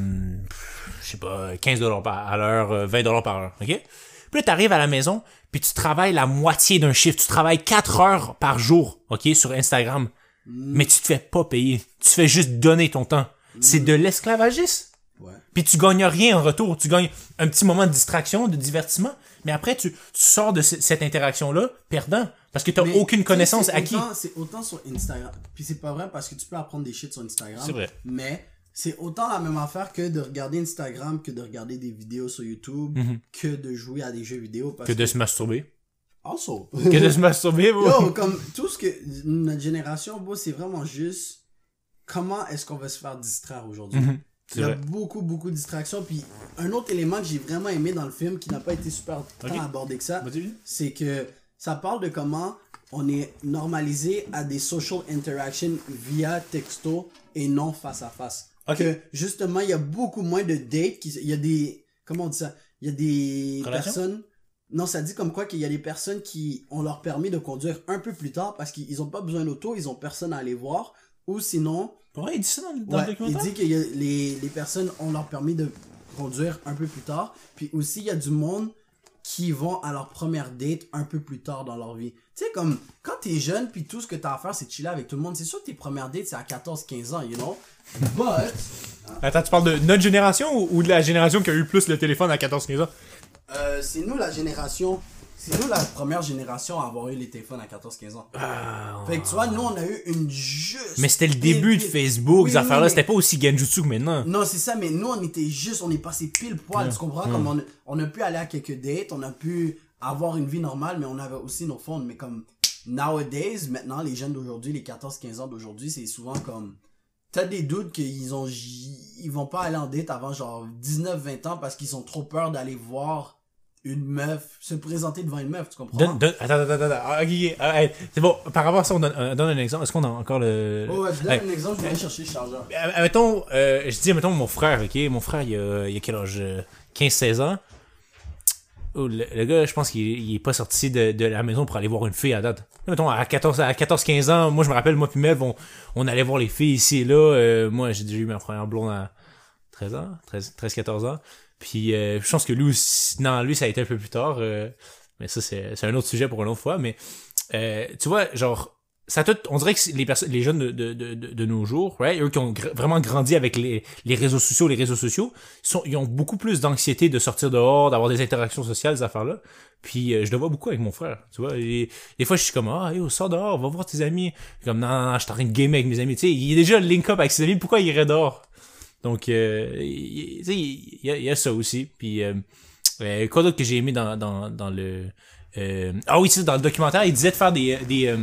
je sais pas, 15 dollars par à l'heure, euh, 20 dollars par heure, ok? Puis là, t'arrives à la maison, puis tu travailles la moitié d'un chiffre. Tu travailles 4 heures par jour, ok? Sur Instagram. Mais tu te fais pas payer. Tu fais juste donner ton temps. C'est de l'esclavagisme. Ouais. Puis tu gagnes rien en retour. Tu gagnes un petit moment de distraction, de divertissement. Mais après, tu, tu sors de ce- cette interaction-là perdant. Parce que t'as aucune connaissance c'est acquis. autant- C'est autant sur Instagram. Puis c'est pas vrai parce que tu peux apprendre des shit sur Instagram. C'est vrai. Mais c'est autant la même affaire que de regarder Instagram, que de regarder des vidéos sur YouTube, que de jouer à des jeux vidéo. Parce Mhm. Que de se masturber. Also. Que de se masturber, bro. Yo, comme tout ce que notre génération, bro, c'est vraiment juste comment est-ce qu'on va se faire distraire aujourd'hui. Mhm. Il y a vrai. beaucoup, beaucoup de distractions. Puis un autre élément que j'ai vraiment aimé dans le film, qui n'a pas été super tant Ok. abordé que ça, c'est que ça parle de comment on est normalisé à des social interactions via texto et non face à face. Ok. Que justement, il y a beaucoup moins de dates. Qui, il y a des. Comment on dit ça? Il y a des personnes. Non, ça dit comme quoi qu'il y a des personnes qui ont leur permis de conduire un peu plus tard parce qu'ils ont pas besoin d'auto, ils ont personne à aller voir. Ou sinon, vrai, il dit ça dans, dans Ouais, le il documentaire? dit que y a- les, les personnes ont leur permis de conduire un peu plus tard. Puis aussi, il y a du monde qui vont à leur première date un peu plus tard dans leur vie. Tu sais, comme quand t'es jeune, puis tout ce que t'as à faire, c'est chiller avec tout le monde. C'est sûr que tes premières dates, c'est à 14-15 ans, you know? But, Attends, tu parles de notre génération ou, de la génération qui a eu plus le téléphone à 14-15 ans? euh, c'est nous la génération... C'est nous la première génération à avoir eu les téléphones à 14-15 ans. Fait que tu vois, nous, on a eu une juste... Mais c'était le début de Facebook, Oui, ces oui, affaires-là. mais- C'était pas aussi genjutsu que maintenant. Non, c'est ça, mais nous, on était juste, on est passé pile poil, tu comprends? Comme on, on a pu aller à quelques dates, on a pu avoir une vie normale, mais on avait aussi nos fonds. Mais comme, nowadays, maintenant, les jeunes d'aujourd'hui, les 14-15 ans d'aujourd'hui, c'est souvent comme, t'as des doutes qu'ils ont, ils vont pas aller en date avant genre 19-20 ans parce qu'ils ont trop peur d'aller voir une meuf, se présenter devant une meuf, tu comprends? Donne, donne, attends, attends, attends. Ah, ah, c'est bon. Par rapport à ça, on donne, euh, donne un exemple. Est-ce qu'on a encore le. Oh, ouais, je donne un exemple, je vais aller chercher le chargeur. euh, mettons, euh, je dis, mettons, mon frère, ok? Mon frère, il a, il a quel âge? euh, 15-16 ans. Oh, le, le gars, je pense qu'il il est pas sorti de, de la maison pour aller voir une fille à date. Mettons, à 14, à 14-15 ans, moi, je me rappelle, moi puis Mev, on, on allait voir les filles ici et là. Euh, moi, j'ai déjà eu ma première blonde à 13 ans, 13, 13-14 ans. Puis, euh, je pense que lui aussi, non, lui, ça a été un peu plus tard. euh, mais ça, c'est c'est un autre sujet pour une autre fois. Mais, euh, tu vois, genre, ça tout, on dirait que les personnes, les jeunes de, de, de, de- nos jours, right, eux qui ont vraiment grandi avec les, les réseaux sociaux, les réseaux sociaux, sont, ils ont beaucoup plus d'anxiété de sortir dehors, d'avoir des interactions sociales, ces affaires-là. Puis euh, je le vois beaucoup avec mon frère, tu vois. Des fois, je suis comme, ah, yo, sors dehors, va voir tes amis. Comme, non, non, non, je suis en train de gamer avec mes amis. Tu sais, il est déjà link up avec ses amis, pourquoi il irait dehors? Donc, euh, tu sais, il y, a, ça aussi. Puis, euh, euh, quoi d'autre que j'ai aimé dans, dans, dans le... euh, ah oui, c'est dans le documentaire, il disait de faire des... des euh,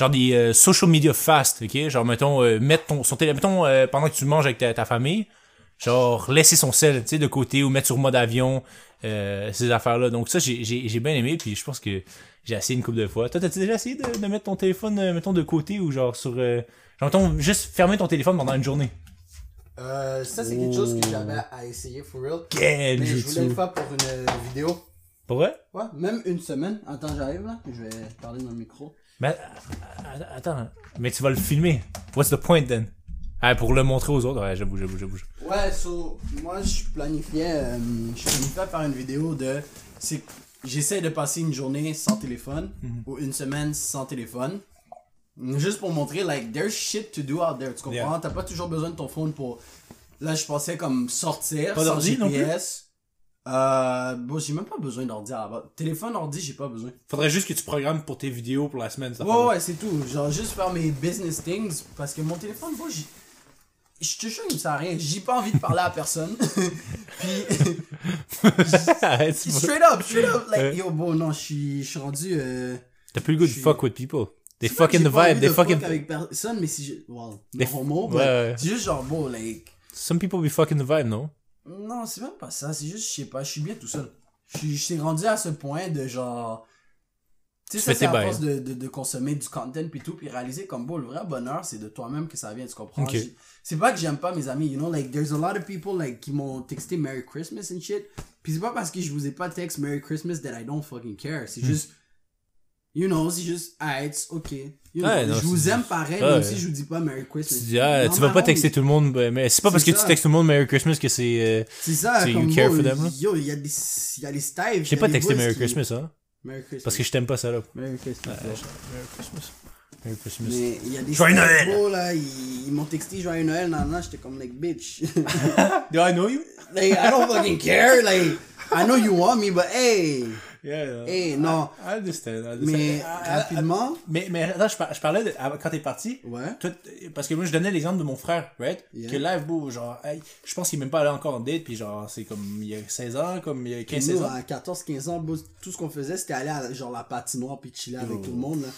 genre des euh, social media fast, ok? Genre, mettons, euh, mettre ton, son télé, mettons, euh, pendant que tu manges avec ta, ta famille, genre, laisser son sel, tu sais, de côté ou mettre sur mode avion, ces affaires-là. Donc ça, j'ai, bien aimé, puis je pense que j'ai essayé une couple de fois. Toi, t'as-tu déjà essayé de, de mettre ton téléphone, mettons, de côté ou genre sur... Euh, genre, mettons, juste fermer ton téléphone pendant une journée? Euh, ça, c'est quelque chose que j'avais à essayer for real. Quel Mais je voulais le faire pour une vidéo. Pour vrai? Ouais, même une semaine. Attends, j'arrive là. Je vais parler dans le micro. Mais, euh, attends, mais tu vas le filmer. What's the point then? Ah, pour le montrer aux autres? Ouais, j'avoue, j'avoue, j'avoue. Ouais, so, moi, je planifiais, euh, je planifiais faire une vidéo de. J'essaie de passer une journée sans téléphone ou une semaine sans téléphone. Juste pour montrer, like, there's shit to do out there. Tu comprends? Yeah. T'as pas toujours besoin de ton phone pour. Là, je pensais comme sortir Pas sans non plus? Euh, bon, j'ai même pas besoin d'ordi à la base. Téléphone, ordi, j'ai pas besoin. Faudrait juste que tu programmes pour tes vidéos pour la semaine, ça. Ouais, ouais, c'est tout. Genre, juste faire mes business things. Parce que mon téléphone, moi, j'ai. Je te jure, il me sert à rien. J'ai pas envie de parler à personne. Puis, Arrête, c'est pas- straight up, straight up. Like, yo, bon, non, je suis je suis rendu. Euh... T'as plus le goût de fuck with people. They fucking the vibe, they de fuck fucking... avec personne, mais si je. Well, non homo, Ouais, ouais. C'est juste genre, bon, like. Some people be fucking the vibe, non? Non, c'est même pas ça. C'est juste, je sais pas, je suis bien tout seul. Je suis- rendu à ce point de genre. Tu sais, c'est à force de, de, de consommer du content puis tout, puis réaliser comme bon, le vrai bonheur, c'est de toi-même que ça vient, tu comprends? Ok. J'ai- C'est pas que j'aime pas mes amis, you know, like, there's a lot of people, like, qui m'ont texté Merry Christmas and shit. Puis c'est pas parce que je vous ai pas texté Merry Christmas that I don't fucking care. Hmm. C'est juste, you know, c'est juste, ah, it's ok. You know, Ouais, non, je vous aime pareil, ouais. même si je vous dis pas Merry Christmas. Tu dis, ah, tu vas pas texter tout le monde, mais c'est pas parce que tu textes tout le monde Merry Christmas que c'est... euh, C'est ça, Tu- you comme care bon, for them, là? yo, il y a des, y a des styles. J'ai pas texté Merry Christmas, hein? Merry Christmas. Parce que je t'aime pas ça, là. Merry Christmas. Merry Christmas. Merry Christmas. Mais il y a des Joyeux Noël! là, ils, ils m'ont texté Joyeux Noël, nan, nan, j'étais comme, like, bitch. Do I know you? like, I don't fucking care, like, I know you want me, but hey, Yeah. hey, non. I understand, I understand. Mais, rapidement, Mais, mais attends, je, par- je parlais de, quand t'es parti. ouais. Parce que moi, je donnais l'exemple de mon frère, right? Yeah. Que là, beau, genre, hey, je pense qu'il est même pas allé encore en date, puis genre, c'est comme il y a 16 ans, comme il y a 15, Nous, 16 ans. à 14-15 ans, boss, tout ce qu'on faisait, c'était aller à, genre, la patinoire puis chiller avec tout le monde, là.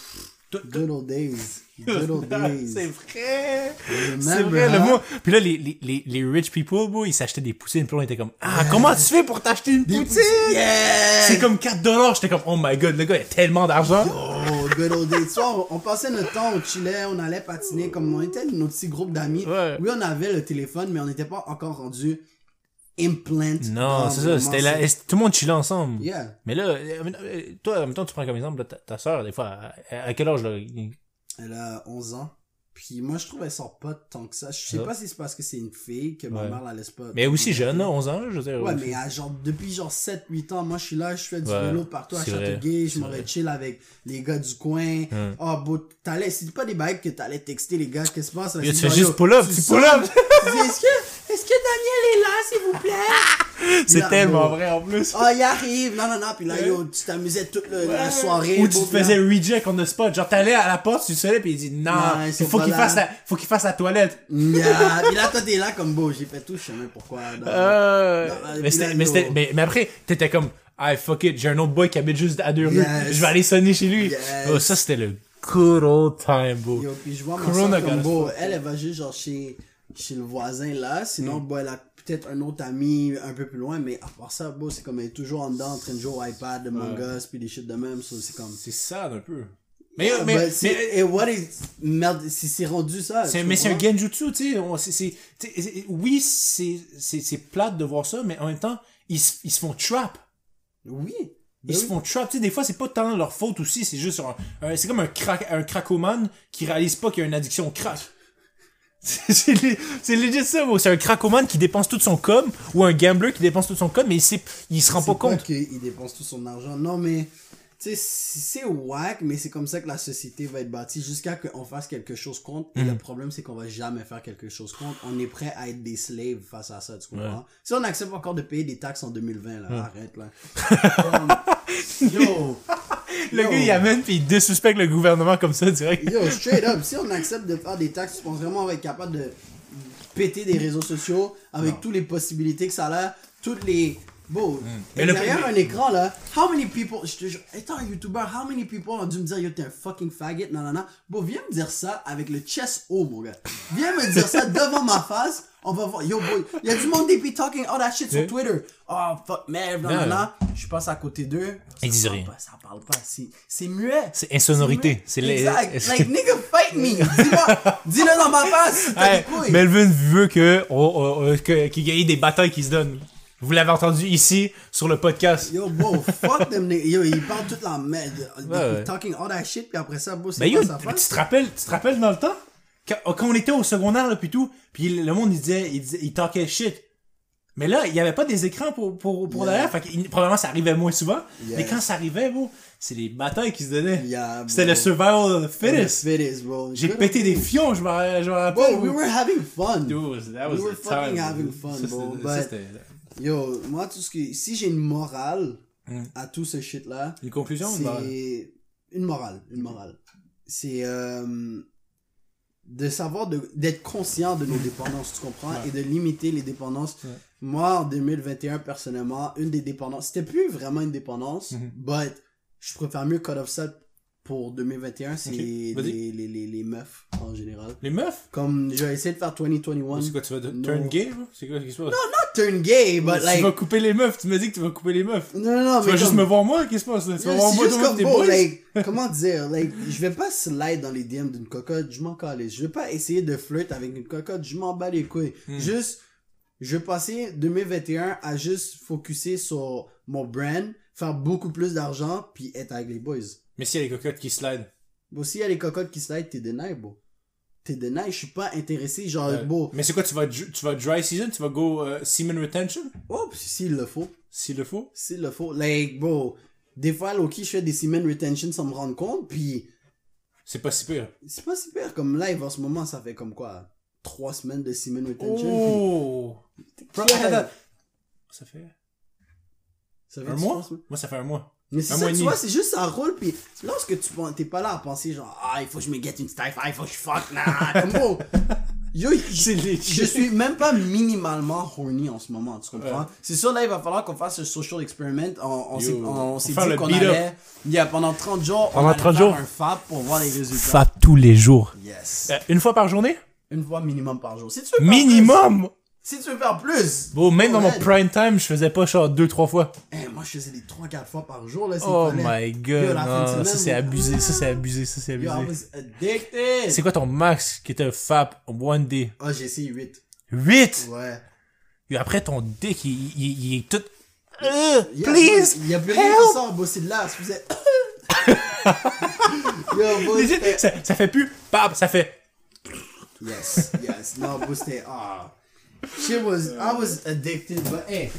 Good old days. Good old days. c'est vrai! C'est vrai, le mot. Puis là, les, les, les, les rich people, ils s'achetaient des poutines, puis là, on était comme, ah, comment tu fais pour t'acheter une poutine? Yeah! C'est comme 4 dollars. J'étais comme, oh my god, le gars, il a tellement d'argent. Oh, good old days. Tu vois, on, on passait notre temps, on chillait, on allait patiner, comme on était notre petit groupe d'amis. Ouais. Oui, on avait le téléphone, mais on n'était pas encore rendu implant. Non, c'est ça, c'était là, ça. tout le monde chillait ensemble? Yeah. Mais là, euh, euh, toi, temps, tu prends comme exemple ta, ta soeur, des fois, à, à quel âge, là? Elle a 11 ans. Puis moi, je trouve qu'elle sort pas tant que ça. Je sais pas si c'est parce que c'est une fille que ma Ouais. mère la laisse pas. Mais aussi jeune, là, 11 ans, je veux dire. Ouais, mais à genre, depuis genre 7-8 ans, moi je suis là, je fais du Ouais, vélo partout à Châteauguay, je vais chill avec les gars du coin. Hum. Ah, beau, t'allais, c'est pas des bagues que t'allais texter les gars, qu'est-ce qui se passe? Yo, tu fais juste pull-up, tu pull-up. est-ce que, est-ce que Daniel est là, s'il vous plaît? C'est Là, tellement vrai en plus. Ah, il arrive, non, non, non, puis là, yo, tu t'amusais toute le- la soirée. Ou tu te là- faisais reject on the spot. Genre, t'allais à la porte, tu faisais, puis il dit non, il faut qu'il là. fasse la, faut qu'il fasse la toilette. Yeah. Puis là, toi, t'es là comme beau, j'ai fait tout, je sais même pourquoi. Non. Euh, mais, là, mais, mais, mais après, t'étais comme, ah, fuck it, j'ai un autre boy qui habite juste à deux rues. Yes. Je vais aller sonner chez lui. Yes. Oh, ça, c'était le good old time, bro. Yo, puis je vois ma Corona soeur comme beau, elle, elle va juste genre chez, chez le voisin là, sinon, Mm. bon, elle a peut-être un autre ami un peu plus loin, mais à part ça, beau, c'est comme elle est toujours en dedans en train de jouer au iPad, de mangas, puis des shit de même, so c'est comme... C'est sad un peu. Mais, Yeah, mais, c'est- mais, et what is... Merde, c'est rendu ça, mais c'est un genjutsu, tu sais. Oui, c'est, plate de voir ça, mais en même temps, ils, se- ils se font trap. Oui. Ils Ben se oui. font trap, tu sais, des fois, c'est pas tant leur faute aussi, c'est juste un, un- c'est comme un crack, un cracomane qui réalise pas qu'il y a une addiction au crack. C'est legit ça. C'est un cracomane qui dépense tout son com, ou un gambler qui dépense tout son com, mais il, sait, il se rend pas compte. qu'il dépense tout son argent. Non, mais, sais, c'est whack, mais c'est comme ça que la société va être bâtie jusqu'à qu'on fasse quelque chose contre. Et le problème, c'est qu'on va jamais faire quelque chose contre. On est prêt à être des slaves face à ça, tu comprends? Si on accepte encore de payer des taxes en 2020, là, arrête, là. Yo! Le Yo. gars, il amène pis il désuspecte le gouvernement comme ça, direct. Yo, straight up, si on accepte de faire des taxes, tu penses vraiment qu'on va être capable de péter des réseaux sociaux avec toutes les possibilités que ça a, toutes les. Bon, Hmm. Mais le- derrière un écran là, how many people, je te jure, étant un YouTuber, how many people ont dû me dire yo t'es un fucking faggot, non non non. Bon, viens me dire ça avec le chest haut, mon gars. Viens me dire ça devant ma face, on va voir. Yo boy, y a du monde qui be talking all that shit sur. Twitter. Oh fuck, merde, non non non. Je passe à côté d'eux. ça Ils disent parle rien. pas, ça parle pas, c'est c'est muet. C'est insonorité. C'est les- Exact. Like, nigga, fight me. Dis-moi, dis-le dans ma face. Melvin veut que, on- on- on- que- qu'il y ait des batailles qui se donnent. Vous l'avez entendu ici, sur le podcast. Yo, bro, fuck them niggas. Yo, ils parlent toute la merde. They ouais. Talking all that shit, puis après ça, bro, c'est Ben yo, tu te rappelles, tu te rappelles dans le temps? Quand, quand on était au secondaire, là, pis tout, pis le monde, il disait, il disait, il talkait shit. Mais là, il y avait pas des écrans pour, pour, pour Yeah. derrière, fait que, probablement ça arrivait moins souvent. Mais quand ça arrivait, bro, c'est les batailles qui se donnaient. Yeah, C'était le survival of the fittest. Fittest, bro. J'ai pété des fions, je me rappelle. Bro, we were having fun. Dude, that was we were the fucking time, having fun, bro, ça, Yo, moi, tout ce que, si j'ai une morale Mm. à tout ce shit là, Une conclusion? ou une morale? c'est une morale, une morale. C'est, euh, de savoir de- d'être conscient de nos dépendances, tu comprends, Ouais. et de limiter les dépendances. Ouais. Moi, en 2021, personnellement, une des dépendances, c'était plus vraiment une dépendance, Mhm. but je préfère mieux cut off ça pour 2021, c'est Ok, les, les, les, les meufs, en général. Les meufs? Comme, je vais essayer de faire 2021. C'est quoi, tu vas de- No. turn gay? C'est quoi, qu'est-ce qui se passe? Not turn gay, but tu like... vas couper les meufs, tu m'as dit que tu vas couper les meufs. Non, non, non, Tu mais vas juste me voir moi, qu'est-ce qui se passe? Tu vas voir moi, toi, tes boys? like, comment dire, like, je vais pas slide dans les DM d'une cocotte, je m'en calisse. Je vais pas essayer de flirt avec une cocotte, je m'en bats les couilles. Hmm. Juste, je vais passer 2021 à juste focuser sur mon brand, faire beaucoup plus d'argent, puis être avec les boys. Mais s'il y a les cocottes qui slide. Bon, s'il y a les cocottes qui slide, t'es deny, bro. T'es deny, je suis pas intéressé, genre, Ouais. beau. Mais c'est quoi, tu vas, tu vas dry season? Tu vas go euh, semen retention? Oh, puis s'il le faut. S'il le faut? S'il le faut. Like, bro, des fois, Loki, je fais des semen retention sans me rendre compte, puis C'est pas si pire. C'est pas super comme live en ce moment, ça fait comme quoi? Trois semaines de Simon Retention. Oh! Bro, attends. Ça fait Ça fait un mois? Moi, ça fait un mois. Mais c'est Un ça, mois et tu vois, c'est juste ça roule, puis lorsque tu t'es pas là à penser genre, ah, il faut que je me get une stiff, ah, il faut que je fuck, là, comme bon. Yo, C'est je, je suis même pas minimalement horny en ce moment, tu comprends? Ouais. C'est sûr, là, il va falloir qu'on fasse ce social experiment. On, on Yo, s'est, on on dit qu'on allait, il y a pendant 30 jours, on Pendant allait 30 faire jours. un FAP pour voir les résultats. Fat tous les jours. Yes. Euh, une fois par journée? Une fois minimum par jour. Si tu veux Minimum! Si tu veux faire plus. Bon, même dans mon prime time, je faisais pas genre deux, trois fois. Eh, moi, je faisais des 3-4 fois par jour, là, Oh my god, non, semaine, ça c'est abusé, ça c'est abusé, ça c'est Yo, I abusé. was addicted. C'est quoi ton max qui était fap one day? Ah, j'ai essayé 8. 8! Ouais. Et après ton dick, il, il, il est tout... Euh, please! Il y a plus rien qui sort, c'est de là, ça faisait... Yo, Legit, ça, ça fait plus... Bam, ça fait... Yes, yes. Non, c'était. Ah. Shit was. I was addicted, but hey.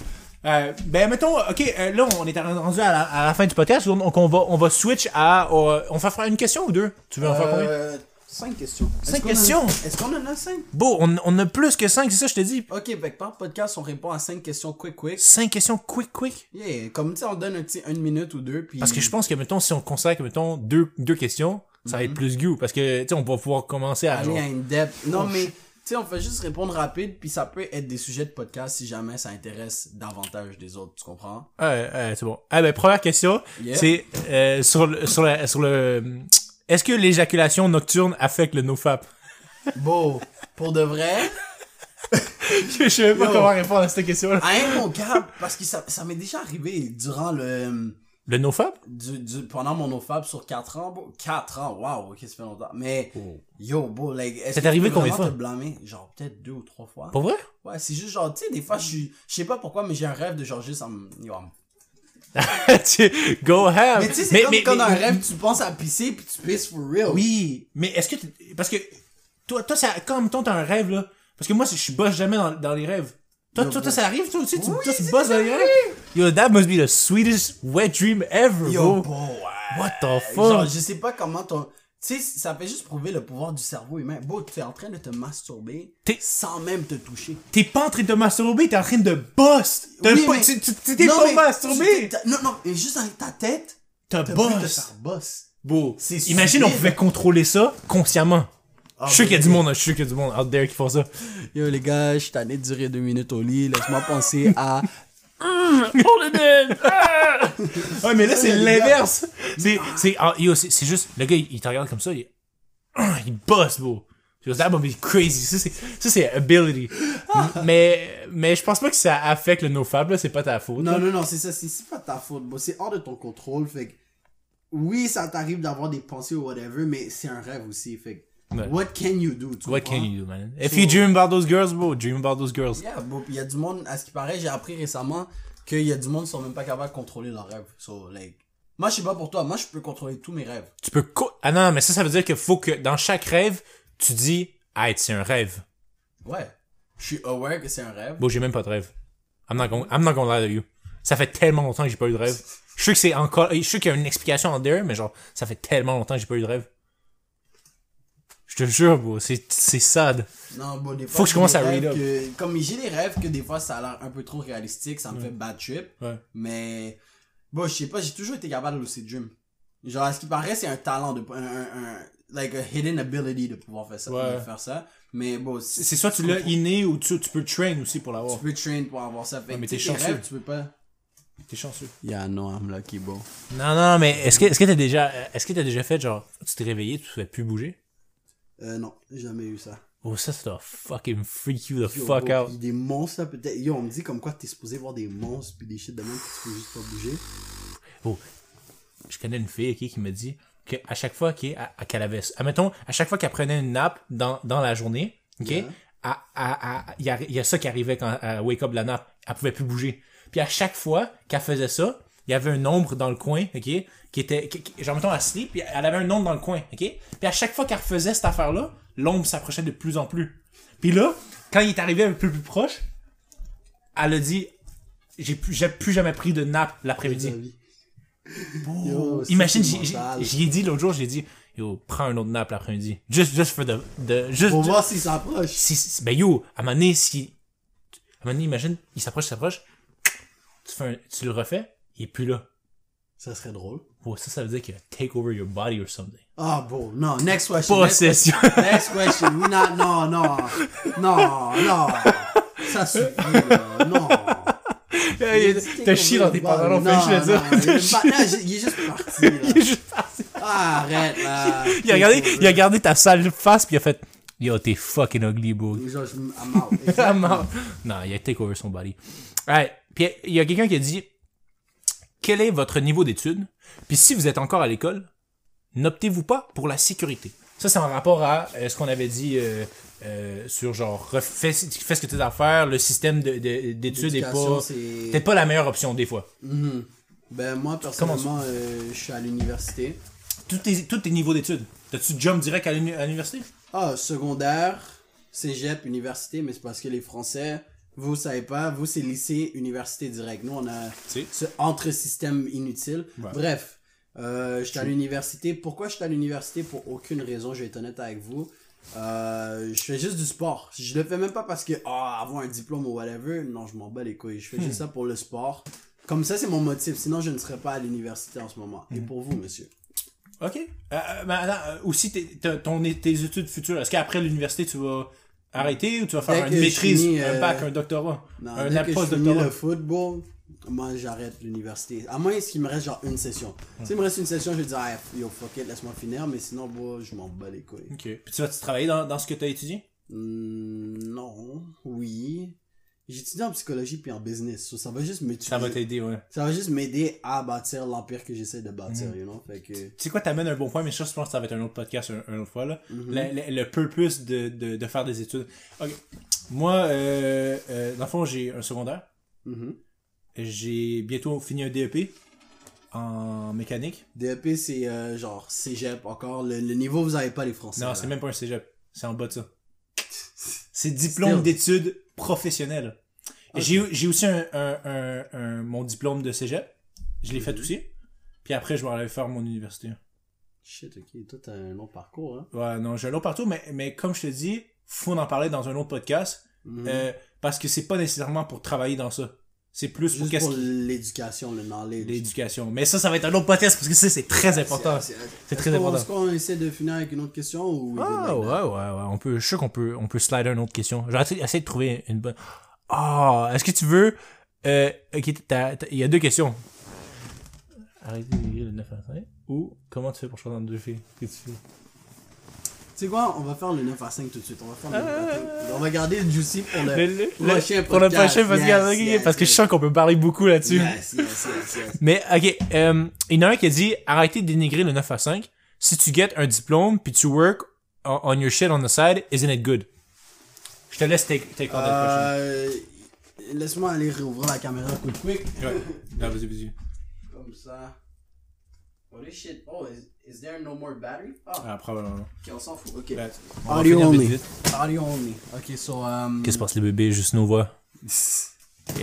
Euh, ben, mettons, ok, euh, là, on est rendu à la, à la fin du podcast, donc on va, on va switch à. euh, on va faire une question ou deux? Tu veux en faire combien? Euh, Cinq questions. Cinq Est-ce qu'on en a- questions? Est-ce qu'on en a cinq? Bon, on, on a plus que cinq, c'est ça, je te dis. Ok, que par podcast, on répond à cinq questions quick, quick. Cinq questions quick, quick? Yeah, comme tu sais, on donne un petit une minute ou deux, puis. Parce que je pense que, mettons, si on considère que, mettons, deux, deux questions, ça va être plus goût. Parce que, tu sais, on va pouvoir commencer à. Aller genre- à une depth. Non, mais, tu sais, on fait juste répondre rapide, puis ça peut être des sujets de podcast si jamais ça intéresse davantage des autres, tu comprends? Ouais, ouais, c'est bon. Ah, ben, première question, Yeah. c'est euh, sur, le, sur, la- sur le. Est-ce que l'éjaculation nocturne affecte le nofap? Bon, pour de vrai, Je sais pas Yo. comment répondre à cette question-là. un mon cap, parce que ça, ça m'est déjà arrivé durant le. Le nofap Du, du- pendant mon OFAB sur 4 ans, bro. 4 ans, waouh, ok, ça fait longtemps. Mais, yo, bro, like, est-ce que arrivé tu peux combien vraiment fois? te blâmer? Genre, peut-être deux ou trois fois. Pour vrai? Ouais, c'est juste genre, tu sais, des fois, je suis, je sais pas pourquoi, mais j'ai un rêve de genre juste en, yo, Tu- Go ham Mais tu sais, c'est comme quand dans un rêve, tu penses à pisser puis tu pisses for real. Oui, mais est-ce que tu- parce que toi toi ça comme toi t'as un rêve là parce que moi je bosse jamais dans, dans les rêves. Toi toi, toi ça arrive toi aussi tu, Oui, c'est bosses rêves. Yo that must be the sweetest wet dream ever Yo, bro. bro, ouais. What the fuck? Genre, je sais pas comment ton. Tu sais, ça fait juste prouver le pouvoir du cerveau humain. Bro, tu es en train de te masturber T'es- sans même te toucher. T'es pas en train de te masturber, t'es en train de. T'as Oui, pas- mais- tu- tu- tu t'es Non, pas mais masturbé. tu t'es- Non, non, mais juste dans ta tête, te boss. Beau. Imagine on pouvait contrôler ça consciemment. Ah, je suis sûr qu'il y a du monde, je suis sûr qu'il y a du monde out there qui font ça. Yo, les gars, je suis tanné de durer deux minutes au lit. Laisse-moi penser à. Ouais, mais là, c'est l'inverse. C'est, c'est, ah, yo, c'est, c'est juste, le gars, il, il te regarde comme ça, il, il bosse, bro. That would be crazy. Ça, c'est, ça, c'est ability. mais, mais je pense pas que ça affecte le nofab, là, c'est pas ta faute. Non, là. non, non, c'est ça, c'est c'est pas ta faute, bro. C'est hors de ton contrôle, fait que. Oui, ça t'arrive d'avoir des pensées ou whatever, mais c'est un rêve aussi, fait What can you do? tu What comprends? can you do, man? If So- you dream about those girls, bro, dream about those girls. Yeah, bro, il y a du monde, à ce qui paraît, j'ai appris récemment qu'il y a du monde qui sont même pas capables de contrôler leurs rêves. So, like. Moi, je sais pas pour toi, moi, je peux contrôler tous mes rêves. Tu peux, co- ah non, mais ça, ça veut dire qu'il faut que dans chaque rêve, tu dis, ah, c'est un rêve. Ouais. Je suis aware que c'est un rêve. Bon, j'ai même pas de rêve. I'm not gonna, I'm not gonna lie to you. Ça fait tellement longtemps que j'ai pas eu de rêve. Je suis sûr que c'est encore, je suis sûr qu'il y a une explication en there, mais genre, ça fait tellement longtemps que j'ai pas eu de rêve. Je te jure, bro, c'est, sad. Non, bon, des fois. Faut que je commence à read up. que- Comme j'ai des rêves que des fois ça a l'air un peu trop réalistique, ça me fait bad trip. Ouais. Mais. Bon, je sais pas, j'ai toujours été capable de lucid dream. Genre, à ce qui paraît, c'est un talent de. Un, un, un- like a hidden ability de pouvoir faire ça. Ouais. de faire ça. Mais bon, c'est- soit tu l'as inné ou tu, tu peux train aussi pour l'avoir. tu peux train pour avoir ça. Fait mais t'es chanceux. rêves, tu peux pas. T'es chanceux. Yeah, no, I'm lucky, bro. Non, non, mais est-ce que, est-ce que t'as déjà, est-ce que t'as déjà fait, genre, tu t'es réveillé, tu pouvais plus bouger? Euh, non, jamais eu ça. Oh, ça, ça doit fucking freak you the Yo, fuck bro, out. des monstres, là, peut-être. Yo, on me dit comme quoi t'es supposé voir des monstres pis des shit de même que tu peux juste pas bouger. je connais une fille qui me dit que à chaque fois ok, à- à- qu'elle avait admettons à chaque fois qu'elle prenait une nappe dans, dans la journée ok Yeah. il y, a- il y a ça qui arrivait quand elle wake up de la nappe elle pouvait plus bouger puis à chaque fois qu'elle faisait ça il y avait un ombre dans le coin ok qui était qui- qui- genre mettons sleep puis elle avait un ombre dans le coin ok puis à chaque fois qu'elle refaisait cette affaire là l'ombre s'approchait de plus en plus puis là quand il est arrivé un peu plus proche elle a dit j'ai plus j'ai plus jamais pris de nappe l'après-midi. Yo, Imagine, j'y ai dit l'autre jour, j'ai dit, yo, prends un autre nap l'après-midi. Just, just for the, Pour voir s'il s'approche. si, si- ben yo, à un moment donné, si, à un moment donné, imagine, il s'approche, il s'approche, tu fais un, tu le refais, il est plus là. Ça serait drôle. Oh, ça, ça veut dire qu'il va take over your body or something. Ah, bon, non, next question. Next Possession. question. Next question. We not, non, non. Non, non. Ça suffit, là. Non. T'as chié dans tes pantalons, fais le dire. il est juste parti, là. Il est juste parti. Ah, arrête, là. Il a regardé, il a regardé ta sale face, puis il a fait, yo, t'es fucking ugly, bro. Genre, I'm out. Ah, Exactement. non. Il a take over son body. Alright. Puis il y a quelqu'un qui a dit quel est votre niveau d'études? Puis si vous êtes encore à l'école, n'optez-vous pas pour la sécurité. Ça c'est en rapport à euh, ce qu'on avait dit euh, euh, sur genre fais, ce que tu as à faire, le système de- de- d'études est L'éducation, pas pas la meilleure option des fois. Mhm. Ben, moi, personnellement, je suis à l'université. Tous tes, tous tes niveaux d'études. T'as-tu jump direct à l'université? Ah, secondaire, cégep, université, mais c'est parce que les Français, vous savez pas, vous c'est lycée, université direct. Nous, on a Si. ce entre-système inutile. Ouais. Bref, euh, j'étais à l'université. Pourquoi j'étais à l'université? Pour aucune raison, je vais être honnête avec vous. Euh, je fais juste du sport. Je le fais même pas parce que, ah, avoir un diplôme ou whatever. Non, je m'en bats les couilles. Je fais juste ça pour le sport. Comme ça, c'est mon motif. Sinon, je ne serais pas à l'université en ce moment. Et pour vous, monsieur? Ok. Euh, euh, mais attends, euh, aussi, ton, tes études futures, est-ce qu'après l'université, tu vas arrêter ou tu vas faire une maîtrise, finis, un euh, bac, un doctorat? Non, un dès que je finis le football, moi j'arrête l'université. À moins qu'il me reste genre une session. S'il me reste une session, je vais dire, ah, yo, fuck it, laisse-moi finir, mais sinon, bon, je m'en bats les couilles. Ok. Puis tu vas travailler dans, dans ce que tu as étudié? Hmm, non, oui. J'étudie en psychologie puis en business. so ça va juste me Ça va t'aider, ouais. Ça va juste m'aider à bâtir l'empire que j'essaie de bâtir, Mhm. you know? Fait que. Tu sais quoi, t'amènes un bon point, mais je pense que ça va être un autre podcast un, un autre fois, là. Mhm. le, le, le purpose de, de, de faire des études. Ok. Moi, euh, euh, dans le fond, j'ai un secondaire. Mhm. J'ai bientôt fini un DEP en mécanique. DEP, c'est euh, genre cégep encore. Le, le niveau, vous avez pas les Français. Non, c'est même pas un cégep. C'est en bas de ça. C'est diplôme d'études Ok. J'ai aussi un, un, un, un- mon diplôme de cégep. Je l'ai fait Mhm. aussi. Puis après, je vais aller faire mon université. Shit, ok. Toi, t'as un long parcours, hein? Ouais, non, j'ai un autre partout, mais, mais comme je te dis, faut en parler dans un autre podcast. Mhm. euh, parce que c'est pas nécessairement pour travailler dans ça. C'est plus pour Juste qu'est-ce pour l'éducation, le knowledge. l'éducation. Mais ça, ça va être un autre podcast parce que ça, c'est très important. C'est- très important. Est-ce qu'on essaie de finir avec une autre question ou... Ah, ouais, ouais, ouais. On peut, je suis qu'on peut, on peut slider une autre question. J'ai essayé, de trouver une bonne. Ah, est-ce que tu veux, euh, ok, il y a deux questions. Arrêtez d'écrire le 9 à 5. Ou, comment tu fais pour choisir entre deux filles? Qu'est-ce que tu fais? Tu sais quoi, on va faire le 9 à 5 tout de suite. On va faire le 9 à 5. On va garder le juicy pour le, Le- le- prochain le- pour le podcast. prochain podcast, Yes, ok, yes, parce que je sens qu'on peut parler beaucoup là-dessus. Mais, ok, euh, il y en a un qui a dit, arrêtez de dénigrer le 9 à 5. Si tu get un diplôme, puis tu work on, your shit on the side, isn't it good? Je te laisse take, take Euh, Laisse-moi aller rouvrir la caméra quick quick. Ouais. Vas-y, vas-y. Comme ça. Oh this shit. Oh, is, is there no more battery? Ah, Ah, probablement. ok, on s'en fout. Ok. On va Audio finir vite, only. vite. Audio only. Ok, so. Um... Qu'est-ce qui se passe, les bébés? Juste nos voix?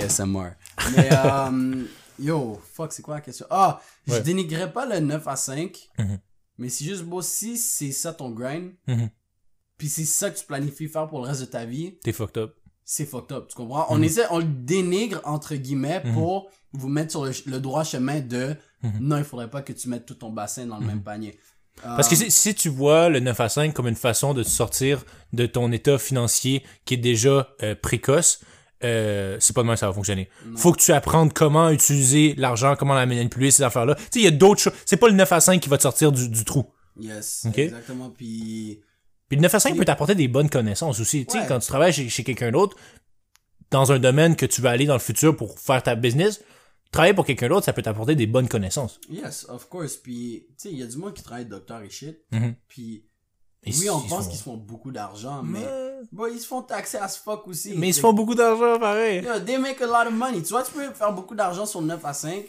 ASMR. Mais, euh, yo, fuck, c'est quoi la question? Ah, je Ouais. pas le 9 à 5, Mhm. mais c'est juste beau si c'est ça ton grind, Mhm. puis c'est ça que tu planifies faire pour le reste de ta vie, T'es fucked up. c'est fucked up, tu comprends? On Mhm. essaie, on le dénigre, entre guillemets, pour vous mettre sur le, le droit chemin de Mhm. non, il faudrait pas que tu mettes tout ton bassin dans le même panier. Parce que Euh, si, si tu vois le 9 à 5 comme une façon de te sortir de ton état financier qui est déjà euh, précoce, euh, c'est pas de même que ça va fonctionner. Faut que tu apprennes comment utiliser l'argent, comment la manipuler, ces affaires-là. Tu sais, il y a d'autres choses. C'est pas le 9 à 5 qui va te sortir du, du trou. Yes, Ok? exactement, puis... Puis le 9 à 5 Oui. peut t'apporter des bonnes connaissances aussi. Tu sais, Ouais. quand tu travailles chez, chez quelqu'un d'autre, dans un domaine que tu veux aller dans le futur pour faire ta business, travailler pour quelqu'un d'autre, ça peut t'apporter des bonnes connaissances. Yes, of course, puis, tu sais, il y a du monde qui travaille docteur et shit, Mhm. puis... Et oui, on pense qu'ils se font beaucoup d'argent, mais... Mais, Bon, ils se font taxer as fuck aussi. mais ils se font beaucoup d'argent pareil. yo, they make a lot of money. Tu vois, tu peux faire beaucoup d'argent sur le 9 à 5,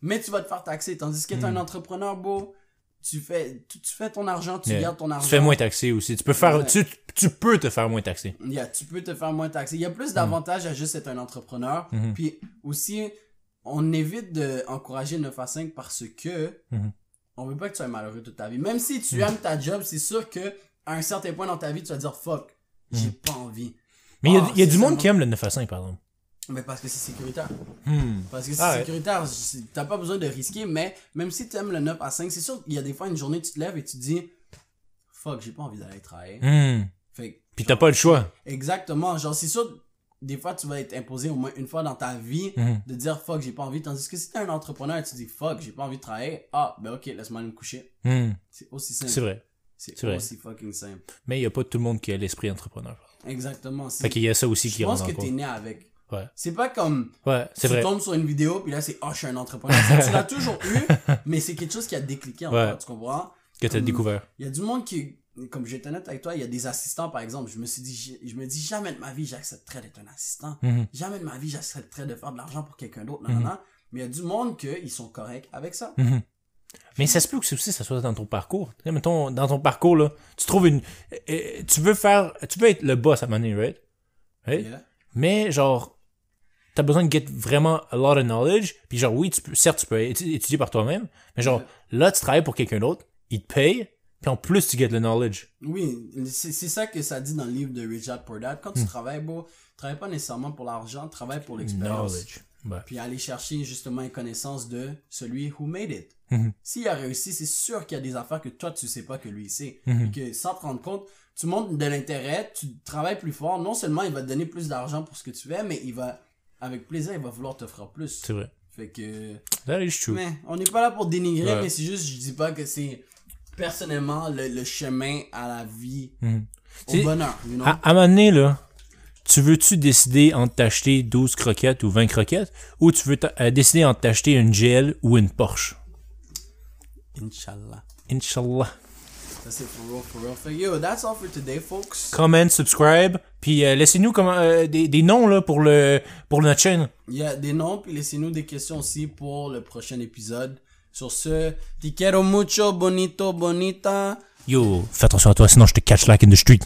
mais tu vas te faire taxer. Tandis que t'es Hmm. un entrepreneur, beau, tu fais, tu, tu fais ton argent, tu Yeah. gardes ton argent. Tu fais moins taxer aussi. Tu peux faire, Ouais. tu, tu peux te faire moins taxer. Yeah, tu peux te faire moins taxer. Il y a Hmm. plus d'avantages à juste être un entrepreneur. Mhm. Puis aussi, on évite d'encourager le 9 à 5 parce que Mhm. on veut pas que tu sois malheureux toute ta vie. Même si tu aimes ta job, c'est sûr que à un certain point dans ta vie, tu vas dire fuck, j'ai pas envie. Mais il y a, Ah, il y a du c'est monde qui aime le 9 à 5, par exemple. Mais parce que c'est sécuritaire. Hmm. Parce que c'est Ah sécuritaire, t'as pas besoin de risquer, mais même si tu aimes le 9 à 5, c'est sûr qu'il y a des fois une journée, tu te lèves et tu te dis fuck, j'ai pas envie d'aller travailler. Hmm. Fait que, Puis t'as pas le choix. exactement, genre c'est sûr, des fois tu vas être imposé au moins une fois dans ta vie Mhm. de dire fuck, j'ai pas envie. Tandis que si t'es un entrepreneur et tu dis fuck, j'ai pas envie de travailler, ah ben ok, laisse-moi aller me coucher. Hmm. C'est aussi simple. C'est vrai. C'est vrai. aussi fucking simple. Mais il y a pas tout le monde qui a l'esprit entrepreneur. Exactement. Fait qu'il y a ça aussi Je qui pense rentre que en t'es compte. né avec. Ouais. C'est pas comme Ouais, tu vrai. tombes sur une vidéo puis là c'est oh je suis un entrepreneur. tu l'as toujours eu, mais c'est quelque chose qui a décliqué en Ouais. toi, tu comprends? Que t'as découvert. Il y a du monde qui, comme je vais être honnête avec toi, il y a des assistants par exemple. Je me suis dit, je me dis jamais de ma vie j'accepterais d'être un assistant. Mhm. Jamais de ma vie j'accepterais de faire de l'argent pour quelqu'un d'autre. Mhm. nan. Mais il y a du monde qui ils sont corrects avec ça. Mhm. Mais ça se peut que aussi, ça soit dans ton parcours. Tu sais, mettons, dans ton parcours, là, tu trouves une. euh, euh, tu veux faire. Tu veux être le boss à donné, right? Right? Yeah. Mais genre, t'as besoin de get vraiment a lot of knowledge. Puis genre, oui, tu peux, certes, tu peux étu- étudier par toi-même. Mais genre, là, tu travailles pour quelqu'un d'autre. Il te paye. Puis en plus, tu get le knowledge. Oui, c'est ça que ça dit dans le livre de Richard Poor Quand tu travailles, bro, travaille pas nécessairement pour l'argent, travaille pour l'expérience. Ouais. Puis aller chercher justement une connaissance de celui who made it. Mhm. S'il a réussi, c'est sûr qu'il y a des affaires que toi tu sais pas que lui sait. Et que sans te rendre compte, tu montres de l'intérêt, tu travailles plus fort. Non seulement il va te donner plus d'argent pour ce que tu fais, mais il va, avec plaisir, il va vouloir t'offrir plus. C'est vrai. Fait que, That is true. mais on n'est pas là pour dénigrer, Ouais. mais c'est juste, je dis pas que c'est personnellement le, le chemin à la vie, Mhm. au bonheur, you know? À, à un moment donné, là, tu veux-tu décider entre t'acheter 12 croquettes ou 20 croquettes ou tu veux euh, décider entre t'acheter une GL ou une Porsche? Inch'Allah. Inch'Allah. Ça c'est for real, for real. Fait que, yo, that's all for today, folks. Comment, subscribe, puis euh, laissez-nous euh, des, des noms là, pour, le, pour notre chaîne. Il y a des noms, puis laissez-nous des questions aussi pour le prochain épisode. Sur ce, te quiero mucho, bonito, bonita. Yo, fais attention à toi, sinon je te catch like in the street.